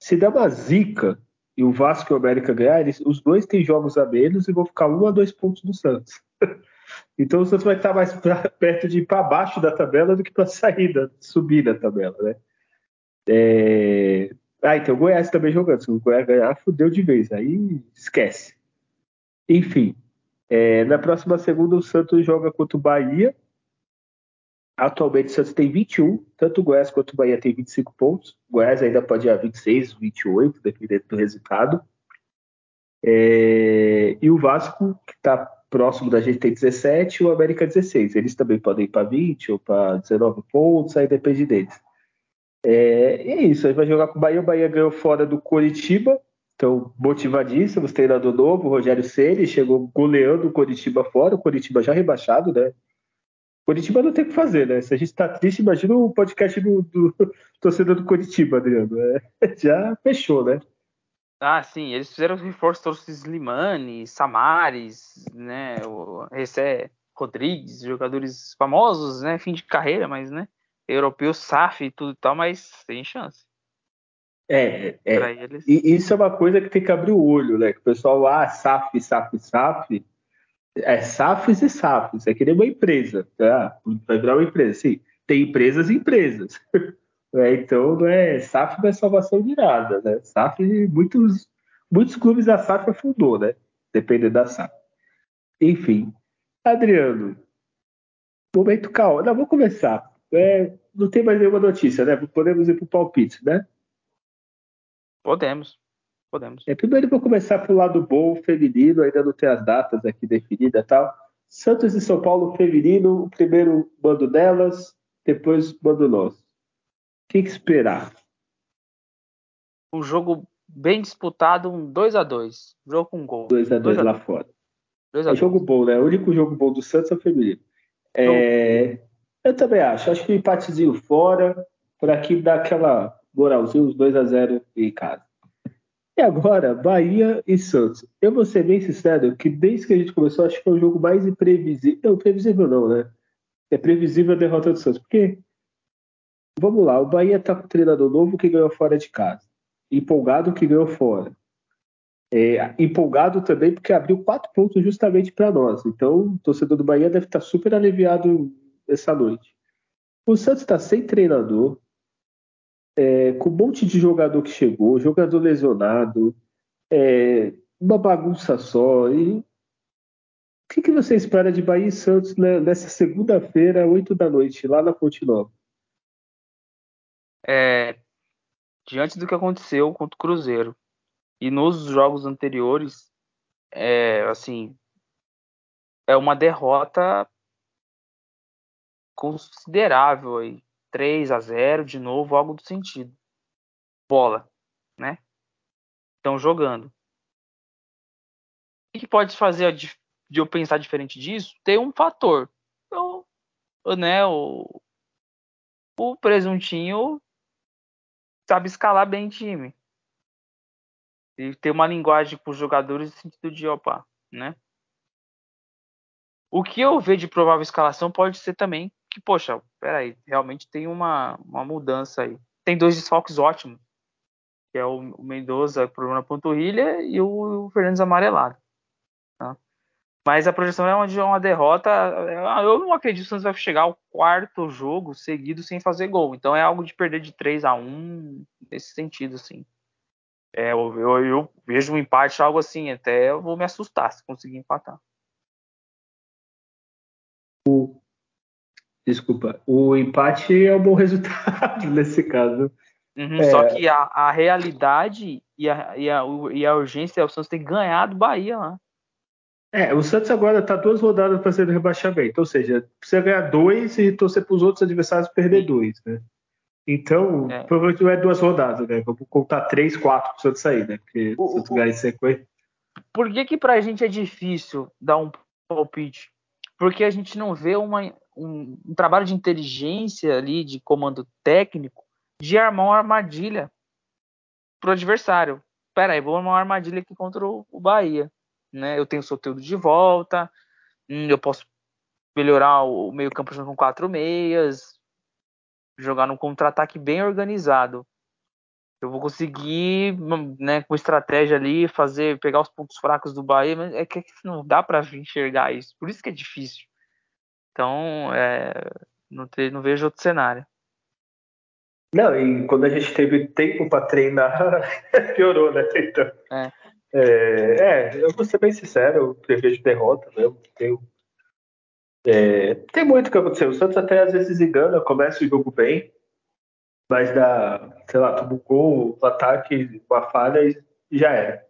Se der uma zica e o Vasco e o América ganharem, os dois têm jogos a menos e vão ficar um a dois pontos do Santos. [laughs] então o Santos vai estar mais pra, [laughs] perto de ir para baixo da tabela do que para sair, da, subir da tabela, né? É... Ah, então o Goiás também jogando. Se o Goiás ganhar, fudeu de vez. Aí esquece. Enfim, é, na próxima segunda, o Santos joga contra o Bahia. Atualmente, o Santos tem 21, tanto o Goiás quanto o Bahia tem 25 pontos. O Goiás ainda pode ir a 26, 28, dependendo do resultado. É, e o Vasco, que está próximo da gente, tem 17 e o América 16. Eles também podem ir para 20 ou para 19 pontos, aí depende deles. É, e é isso, aí vai jogar com o Bahia. O Bahia ganhou fora do Coritiba, então, motivadíssimos, treinador novo, Rogério Ceni chegou goleando o Coritiba fora, o Coritiba já rebaixado, né? Coritiba não tem o que fazer, né? Se a gente tá triste, imagina o podcast do, do [laughs] torcedor do Coritiba, Adriano. É, [laughs] já fechou, né? Ah, sim, eles fizeram reforços trouxe Slimani, Samares, né? O Recé Rodrigues, jogadores famosos, né? Fim de carreira, mas, né? Europeu, SAF e tudo e tal, mas sem chance. É, é. Eles... E isso é uma coisa que tem que abrir o olho, né? Que o pessoal, ah, SAF, SAF, SAF. É SAFs e SAFs. É que nem uma empresa. Tá? Vai virar uma empresa. Sim, tem empresas e empresas. [laughs] É, então, não é, SAF não é salvação de nada, né? SAF, muitos, muitos clubes da SAF afundou, né? Dependendo da SAF. Enfim. Adriano, momento calmo. Não, vou começar. É, não tem mais nenhuma notícia, né? Podemos ir para o palpite, né? Podemos. Podemos. É, primeiro vou começar pelo lado bom, feminino, ainda não tem as datas aqui definidas e tal. Santos e São Paulo feminino, o primeiro mando delas, depois mando nós. O que, que esperar? Um jogo bem disputado, um 2x2. Jogo com gol. 2x2 lá fora. é jogo bom, né? O único jogo bom do Santos é o feminino. É... Eu também acho. Acho que um empatezinho fora, por aqui dá aquela moralzinho, os 2 a 0 em casa. E agora, Bahia e Santos. Eu vou ser bem sincero que desde que a gente começou, acho que é o jogo mais imprevisível. Não, previsível não, né? É previsível a derrota do Santos. Porque, vamos lá, o Bahia tá com treinador novo que ganhou fora de casa. Empolgado que ganhou fora. É, empolgado também porque abriu quatro pontos justamente para nós. Então, o torcedor do Bahia deve estar super aliviado essa noite. O Santos está sem treinador, é, com um monte de jogador que chegou, jogador lesionado, é, uma bagunça só. E o que, que você espera de Bahia e Santos né, nessa segunda-feira, 8 da noite, lá na Ponte Nova? É, diante do que aconteceu contra o Cruzeiro e nos jogos anteriores, é, assim, é uma derrota considerável aí 3 a 0 de novo, algo do sentido. Bola, né? Estão jogando. que pode fazer de, eu pensar diferente disso? Tem um fator. Eu, né, o, o presuntinho sabe escalar bem time. E ter uma linguagem com os jogadores no sentido de, opa, né? O que eu vejo de provável escalação pode ser também que, poxa, peraí, realmente tem uma, uma mudança aí. Tem dois desfalques ótimos, que é o, o Mendoza, problema na panturrilha, e o, o Fernandes amarelado. Mas a projeção é uma, de uma derrota. Eu não acredito que o Santos vai chegar ao quarto jogo seguido sem fazer gol. Então é algo de perder de 3 a 1 nesse sentido, assim. É, eu, eu, eu, vejo um empate, algo assim, até eu vou me assustar se conseguir empatar. O, desculpa, o empate é um bom resultado [laughs] nesse caso. Uhum, é... Só que a, a realidade e a, e, a, e a urgência é o Santos ter ganhado do Bahia lá. É, o Santos agora está duas rodadas para ser do rebaixamento, ou seja, precisa ganhar dois e torcer para os outros adversários perder dois, né? Então, é. provavelmente não é duas rodadas, né? Vamos contar três, quatro para o Santos sair, né? Porque o, o Santos ganha em sequência. Por que que para a gente é difícil dar um palpite? Porque a gente não vê uma, um, um trabalho de inteligência ali, de comando técnico, de armar uma armadilha pro adversário. Pera aí, vou armar uma armadilha aqui contra o, o Bahia né? Eu tenho o Soteldo de volta, hum, eu posso melhorar o meio campo com quatro meias, jogar num contra-ataque bem organizado. Eu vou conseguir, hum, né, com estratégia ali, fazer, pegar os pontos fracos do Bahia, mas é que não dá para enxergar isso. Por isso que é difícil. Então, é, não, te, não vejo outro cenário. Não, e quando a gente teve tempo para treinar, [laughs] piorou, né? Então. É. É, é, eu vou ser bem sincero, eu prevejo derrota mesmo. Tenho, é, tem muito que aconteceu. O Santos até às vezes engana, começa o jogo bem, mas dá, sei lá, toma um gol, um ataque, uma falha e já era.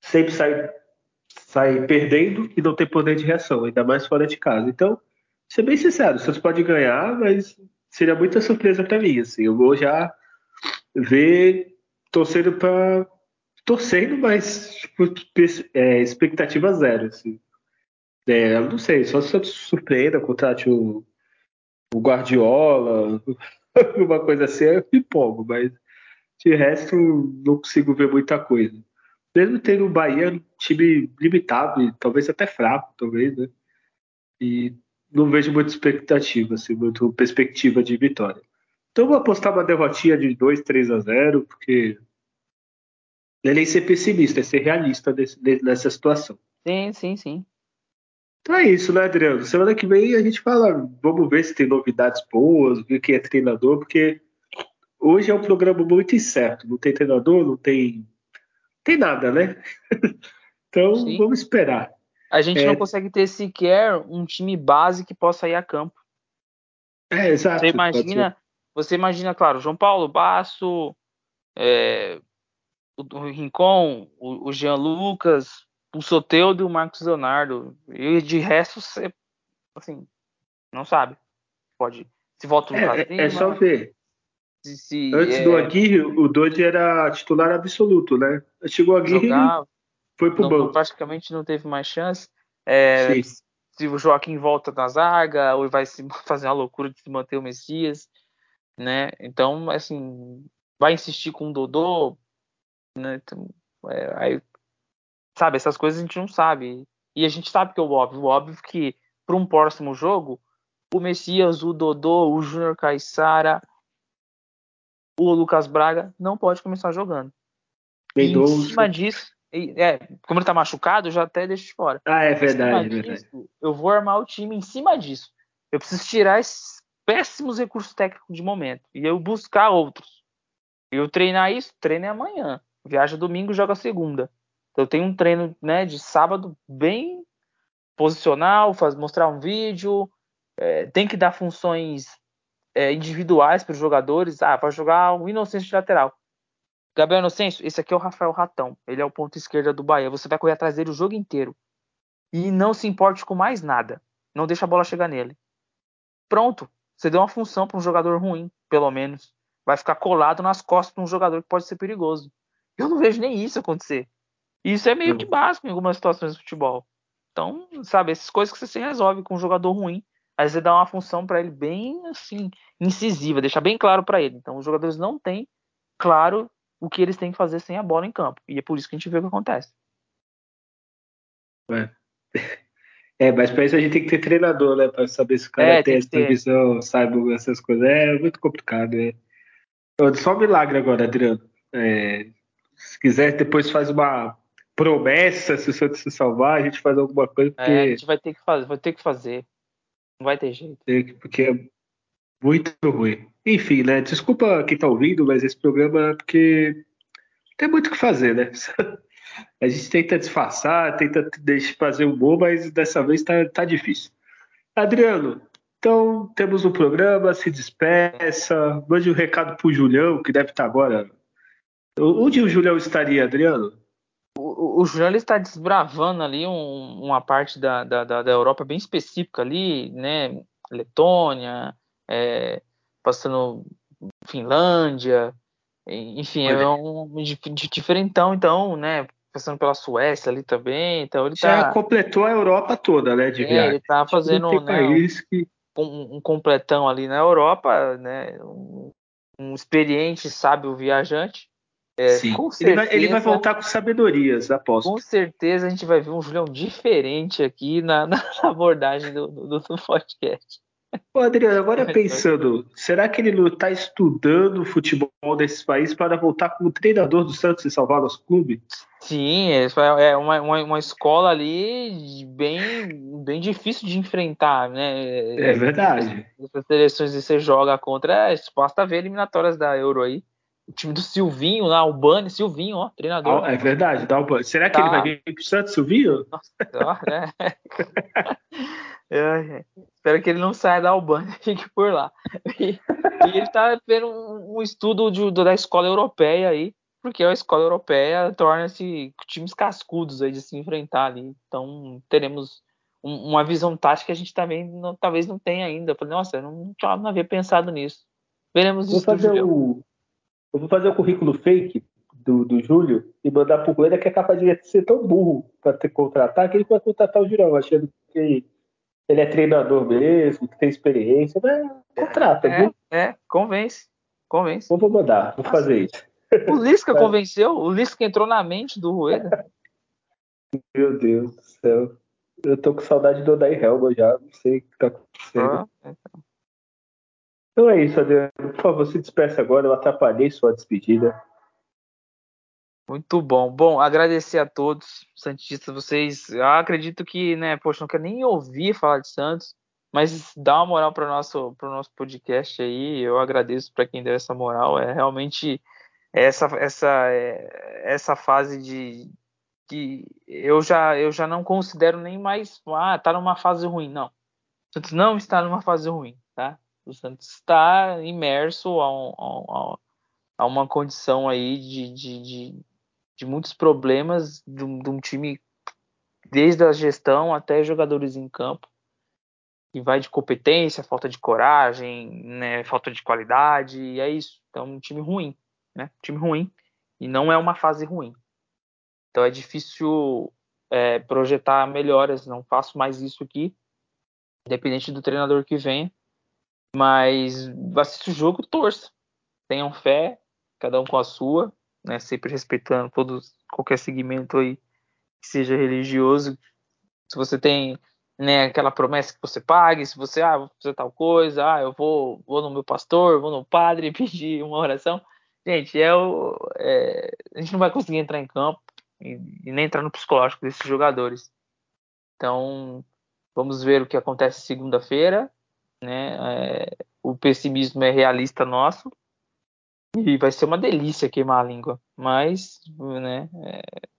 Sempre sai, sai perdendo e não tem poder de reação, ainda mais fora de casa. Então, ser bem sincero, o Santos pode ganhar, mas seria muita surpresa para mim. Assim, eu vou já ver torcendo para torcendo, mas tipo, é, expectativa zero. Assim. É, eu não sei, só se surpreenda, contrate o, o Guardiola, [laughs] uma coisa assim, eu me empolgo, mas de resto não consigo ver muita coisa. Mesmo tendo o Bahia um time limitado e talvez até fraco, talvez, né? E não vejo muita expectativa, assim, muita perspectiva de vitória. Então vou apostar uma derrotinha de 2, 3 a 0, porque não é nem ser pessimista, é ser realista desse, nessa situação. Sim, sim, sim. Então é isso, né, Adriano? Semana que vem a gente fala, vamos ver se tem novidades boas, ver quem é treinador, porque hoje é um programa muito incerto. Não tem treinador, não tem. Tem nada, né? [laughs] então Sim. vamos esperar. A gente é... não consegue ter sequer um time base que possa ir a campo. É, exato. Você imagina, você imagina, claro, João Paulo, Baço, é, o Rincon, o, o Jean Lucas, o Soteudo e o Marcos Leonardo. E de resto, você, assim, não sabe. Pode. Se volta o é, é, é só ver. Se, se, Antes é, do Aguirre, o Dodge era titular absoluto, né? Chegou o Aguirre e foi pro não, banco. Praticamente não teve mais chance. É, se o Joaquim volta na zaga, ou vai se [laughs] fazer uma loucura de se manter o Messias, né? Então, assim, vai insistir com o Dodô, né? Então, é, aí, sabe, essas coisas a gente não sabe. E a gente sabe que é o óbvio. O óbvio que para um próximo jogo, o Messias, o Dodô, o Júnior Caixara, o Lucas Braga não pode começar jogando. Em cima disso, é, como ele tá machucado, eu já até deixo de fora. Ah, é verdade, é verdade. eu vou armar o time em cima disso. Eu preciso tirar esses péssimos recursos técnicos de momento e eu buscar outros. Eu treinar isso, treino é amanhã viaja domingo joga segunda. Então, eu tenho um treino né, de sábado bem posicional, faz, mostrar um vídeo, é, tem que dar funções é, individuais para os jogadores. Ah, vai jogar o Inocêncio de lateral. Gabriel Inocêncio, esse aqui é o Rafael Ratão. Ele é o ponto esquerda do Bahia. Você vai correr atrás dele o jogo inteiro. E não se importe com mais nada. Não deixa a bola chegar nele. Pronto. Você deu uma função para um jogador ruim, pelo menos. Vai ficar colado nas costas de um jogador que pode ser perigoso. Eu não vejo nem isso acontecer. Isso é meio que básico em algumas situações do futebol. Então, sabe, essas coisas que você se resolve com um jogador ruim. Aí você dá uma função para ele bem assim, incisiva, deixar bem claro para ele. Então, os jogadores não têm claro o que eles têm que fazer sem a bola em campo. E é por isso que a gente vê o que acontece. É, [laughs] é mas para isso a gente tem que ter treinador, né? Para saber se o cara é, tem, tem essa visão, sabe essas coisas. É muito complicado. É. Só um milagre agora, Adriano. É, se quiser, depois faz uma promessa se o Santos se salvar, a gente faz alguma coisa. Porque... É, a gente vai ter que fazer, vai ter que fazer. Não vai ter jeito. Porque é muito ruim. Enfim, né? Desculpa quem tá ouvindo, mas esse programa é porque tem muito o que fazer, né? [laughs] A gente tenta disfarçar, tenta fazer um bom, mas dessa vez tá, tá difícil. Adriano, então temos um programa, se despeça, mande um recado pro Julião, que deve estar tá agora. Onde o Julião estaria, Adriano? o, o Julião está desbravando ali um, uma parte da, da, da, Europa bem específica ali, né? Letônia, é, passando Finlândia, enfim, é um de, diferentão, então, né? Passando pela Suécia ali também, então ele Já tá, completou a Europa toda, né? De é, viagem. Ele tá fazendo né, um, que... um, um, completão ali na Europa, né? Um, um experiente, sábio viajante. É, Sim. Certeza, ele, vai, ele, vai, voltar com sabedorias, aposto. Com certeza a gente vai ver um Julião diferente aqui na, [laughs] na abordagem do, do, do podcast. Ô, Adriano, agora [laughs] pensando, será que ele não está estudando o futebol desses países para voltar como treinador do Santos e salvar os clubes? Sim, é uma, uma, uma, escola ali bem, bem difícil de enfrentar, né? É verdade. As seleções que você joga contra, é, basta ver eliminatórias da Euro aí o time do Silvinho lá, Albani, Silvinho, ó, treinador. é verdade, dá Albani. Será que tá. ele vai vir pro Santos, Silvinho? Nossa, ó, né? [laughs] é, espero que ele não saia da Albani, [laughs] fique por lá. E, e ele tá vendo um, um estudo de, da escola europeia aí, porque a escola europeia torna-se times cascudos aí de se enfrentar ali. Então teremos um, uma visão tática que a gente também não, talvez não tenha ainda. Eu falei, nossa, eu não, não havia pensado nisso. Veremos Vou isso. Fazer o, eu vou fazer o currículo fake do, do Júlio e mandar pro Goiânia que é capaz de ser tão burro para ter contratar que ele vai contratar o Julião, achando que ele é treinador mesmo, que tem experiência, mas contrata, é, viu? É, convence. Convence. Vou mandar, vou Nossa. fazer isso. O Lisca [laughs] convenceu? O Lisca entrou na mente do Rueda? Meu Deus do céu. Eu tô com saudade do Odair Helma já, não sei o que tá acontecendo. Ah, então. Então é isso, Adriano. Por favor, se despeça agora. Eu atrapalhei sua despedida. Muito bom. Bom, agradecer a todos, Santistas. Vocês, eu acredito que, né, poxa, não quero nem ouvir falar de Santos, mas dá uma moral para o nosso, nosso podcast aí. Eu agradeço para quem deu essa moral. É realmente essa, essa, é, essa fase de que eu já, eu já não considero nem mais, ah, tá numa fase ruim. Não. Santos não está numa fase ruim, tá? O Santos está imerso a, a, a uma condição aí de, de, de, de muitos problemas de um, de um, time, desde a gestão até jogadores em campo, e vai de competência, falta de coragem, né, falta de qualidade, e é isso. Então, um time ruim, né? Um time ruim, e não é uma fase ruim. Então, é difícil é, projetar melhoras, não faço mais isso aqui, independente do treinador que venha mas assista o jogo, torça. Tenham fé, cada um com a sua, né? Sempre respeitando todos, qualquer segmento aí que seja religioso. Se você tem né, aquela promessa que você pague, se você, ah, vou fazer tal coisa, ah, eu vou, vou no meu pastor, vou no padre [laughs] pedir uma oração. Gente, é o, é, a gente não vai conseguir entrar em campo e, e nem entrar no psicológico desses jogadores. Então, vamos ver o que acontece segunda-feira né? É, o pessimismo é realista nosso e vai ser uma delícia queimar a língua, mas, né?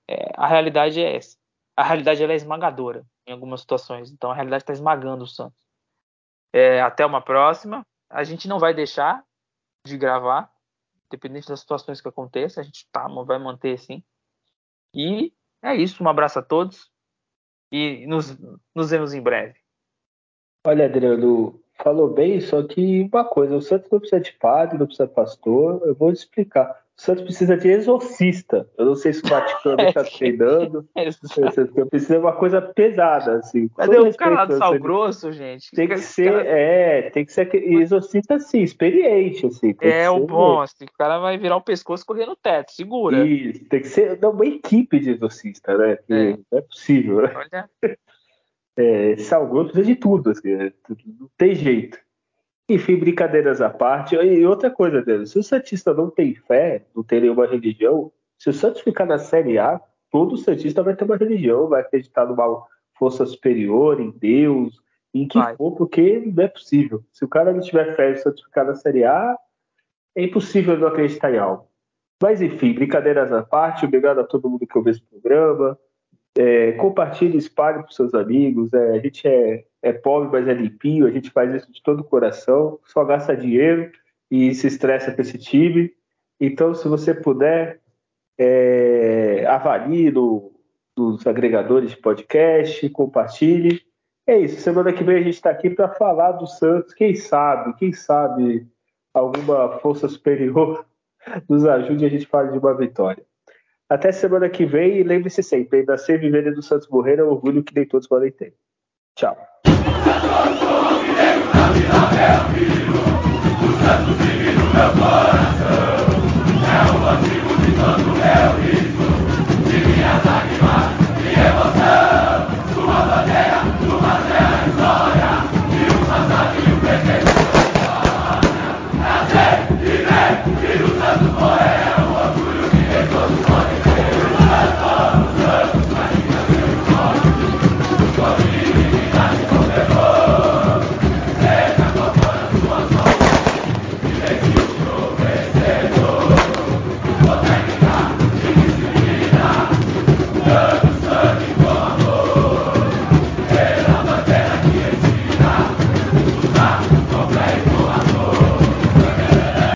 É, é, a realidade é essa. A realidade é esmagadora em algumas situações, então a realidade está esmagando o Santos. É, até uma próxima. A gente não vai deixar de gravar, independente das situações que aconteçam, a gente tá, vai manter assim. E é isso, um abraço a todos e nos, nos vemos em breve. Olha, Adriano, falou bem, só que uma coisa, o Santos não precisa de padre, não precisa de pastor, eu vou explicar. o Santos precisa de exorcista. Eu não sei se o Vaticano está [laughs] é, treinando. [laughs] Precisa de uma coisa pesada, assim. Cadê o cara lá do Sal Grosso, gente? Tem que ser, cara... é, tem que ser exorcista, assim, experiente, assim. é, o bom, assim, o cara vai virar o pescoço correndo no teto, segura. Isso, tem que ser não, uma equipe de exorcista, né? É. Não é possível, né? Olha. [laughs] É, Sal Grosso precisa de tudo, assim, né? não tem jeito. Enfim, brincadeiras à parte. E outra coisa, Deus, se o Santista não tem fé, não tem nenhuma religião, se o Santos ficar na Série A, todo Santista vai ter uma religião, vai acreditar numa força superior, em Deus, em que vai. for, porque não é possível. Se o cara não tiver fé e o Santos ficar na Série A, é impossível não acreditar em algo. Mas enfim, brincadeiras à parte, obrigado a todo mundo que ouviu esse programa. É, compartilhe, espalhe para seus amigos. É, a gente é, é pobre, mas é limpinho. A gente faz isso de todo o coração. Só gasta dinheiro e se estressa com esse time. Então, se você puder, é, avalie no, nos agregadores de podcast, compartilhe. É isso. Semana que vem a gente está aqui para falar do Santos. Quem sabe, quem sabe alguma força superior [laughs] nos ajude e a gente fale de uma vitória. Até semana que vem e lembre-se sempre, ainda ser viver do Santos Morrer é um orgulho que nem todos podem ter. Tchau. É o antigo de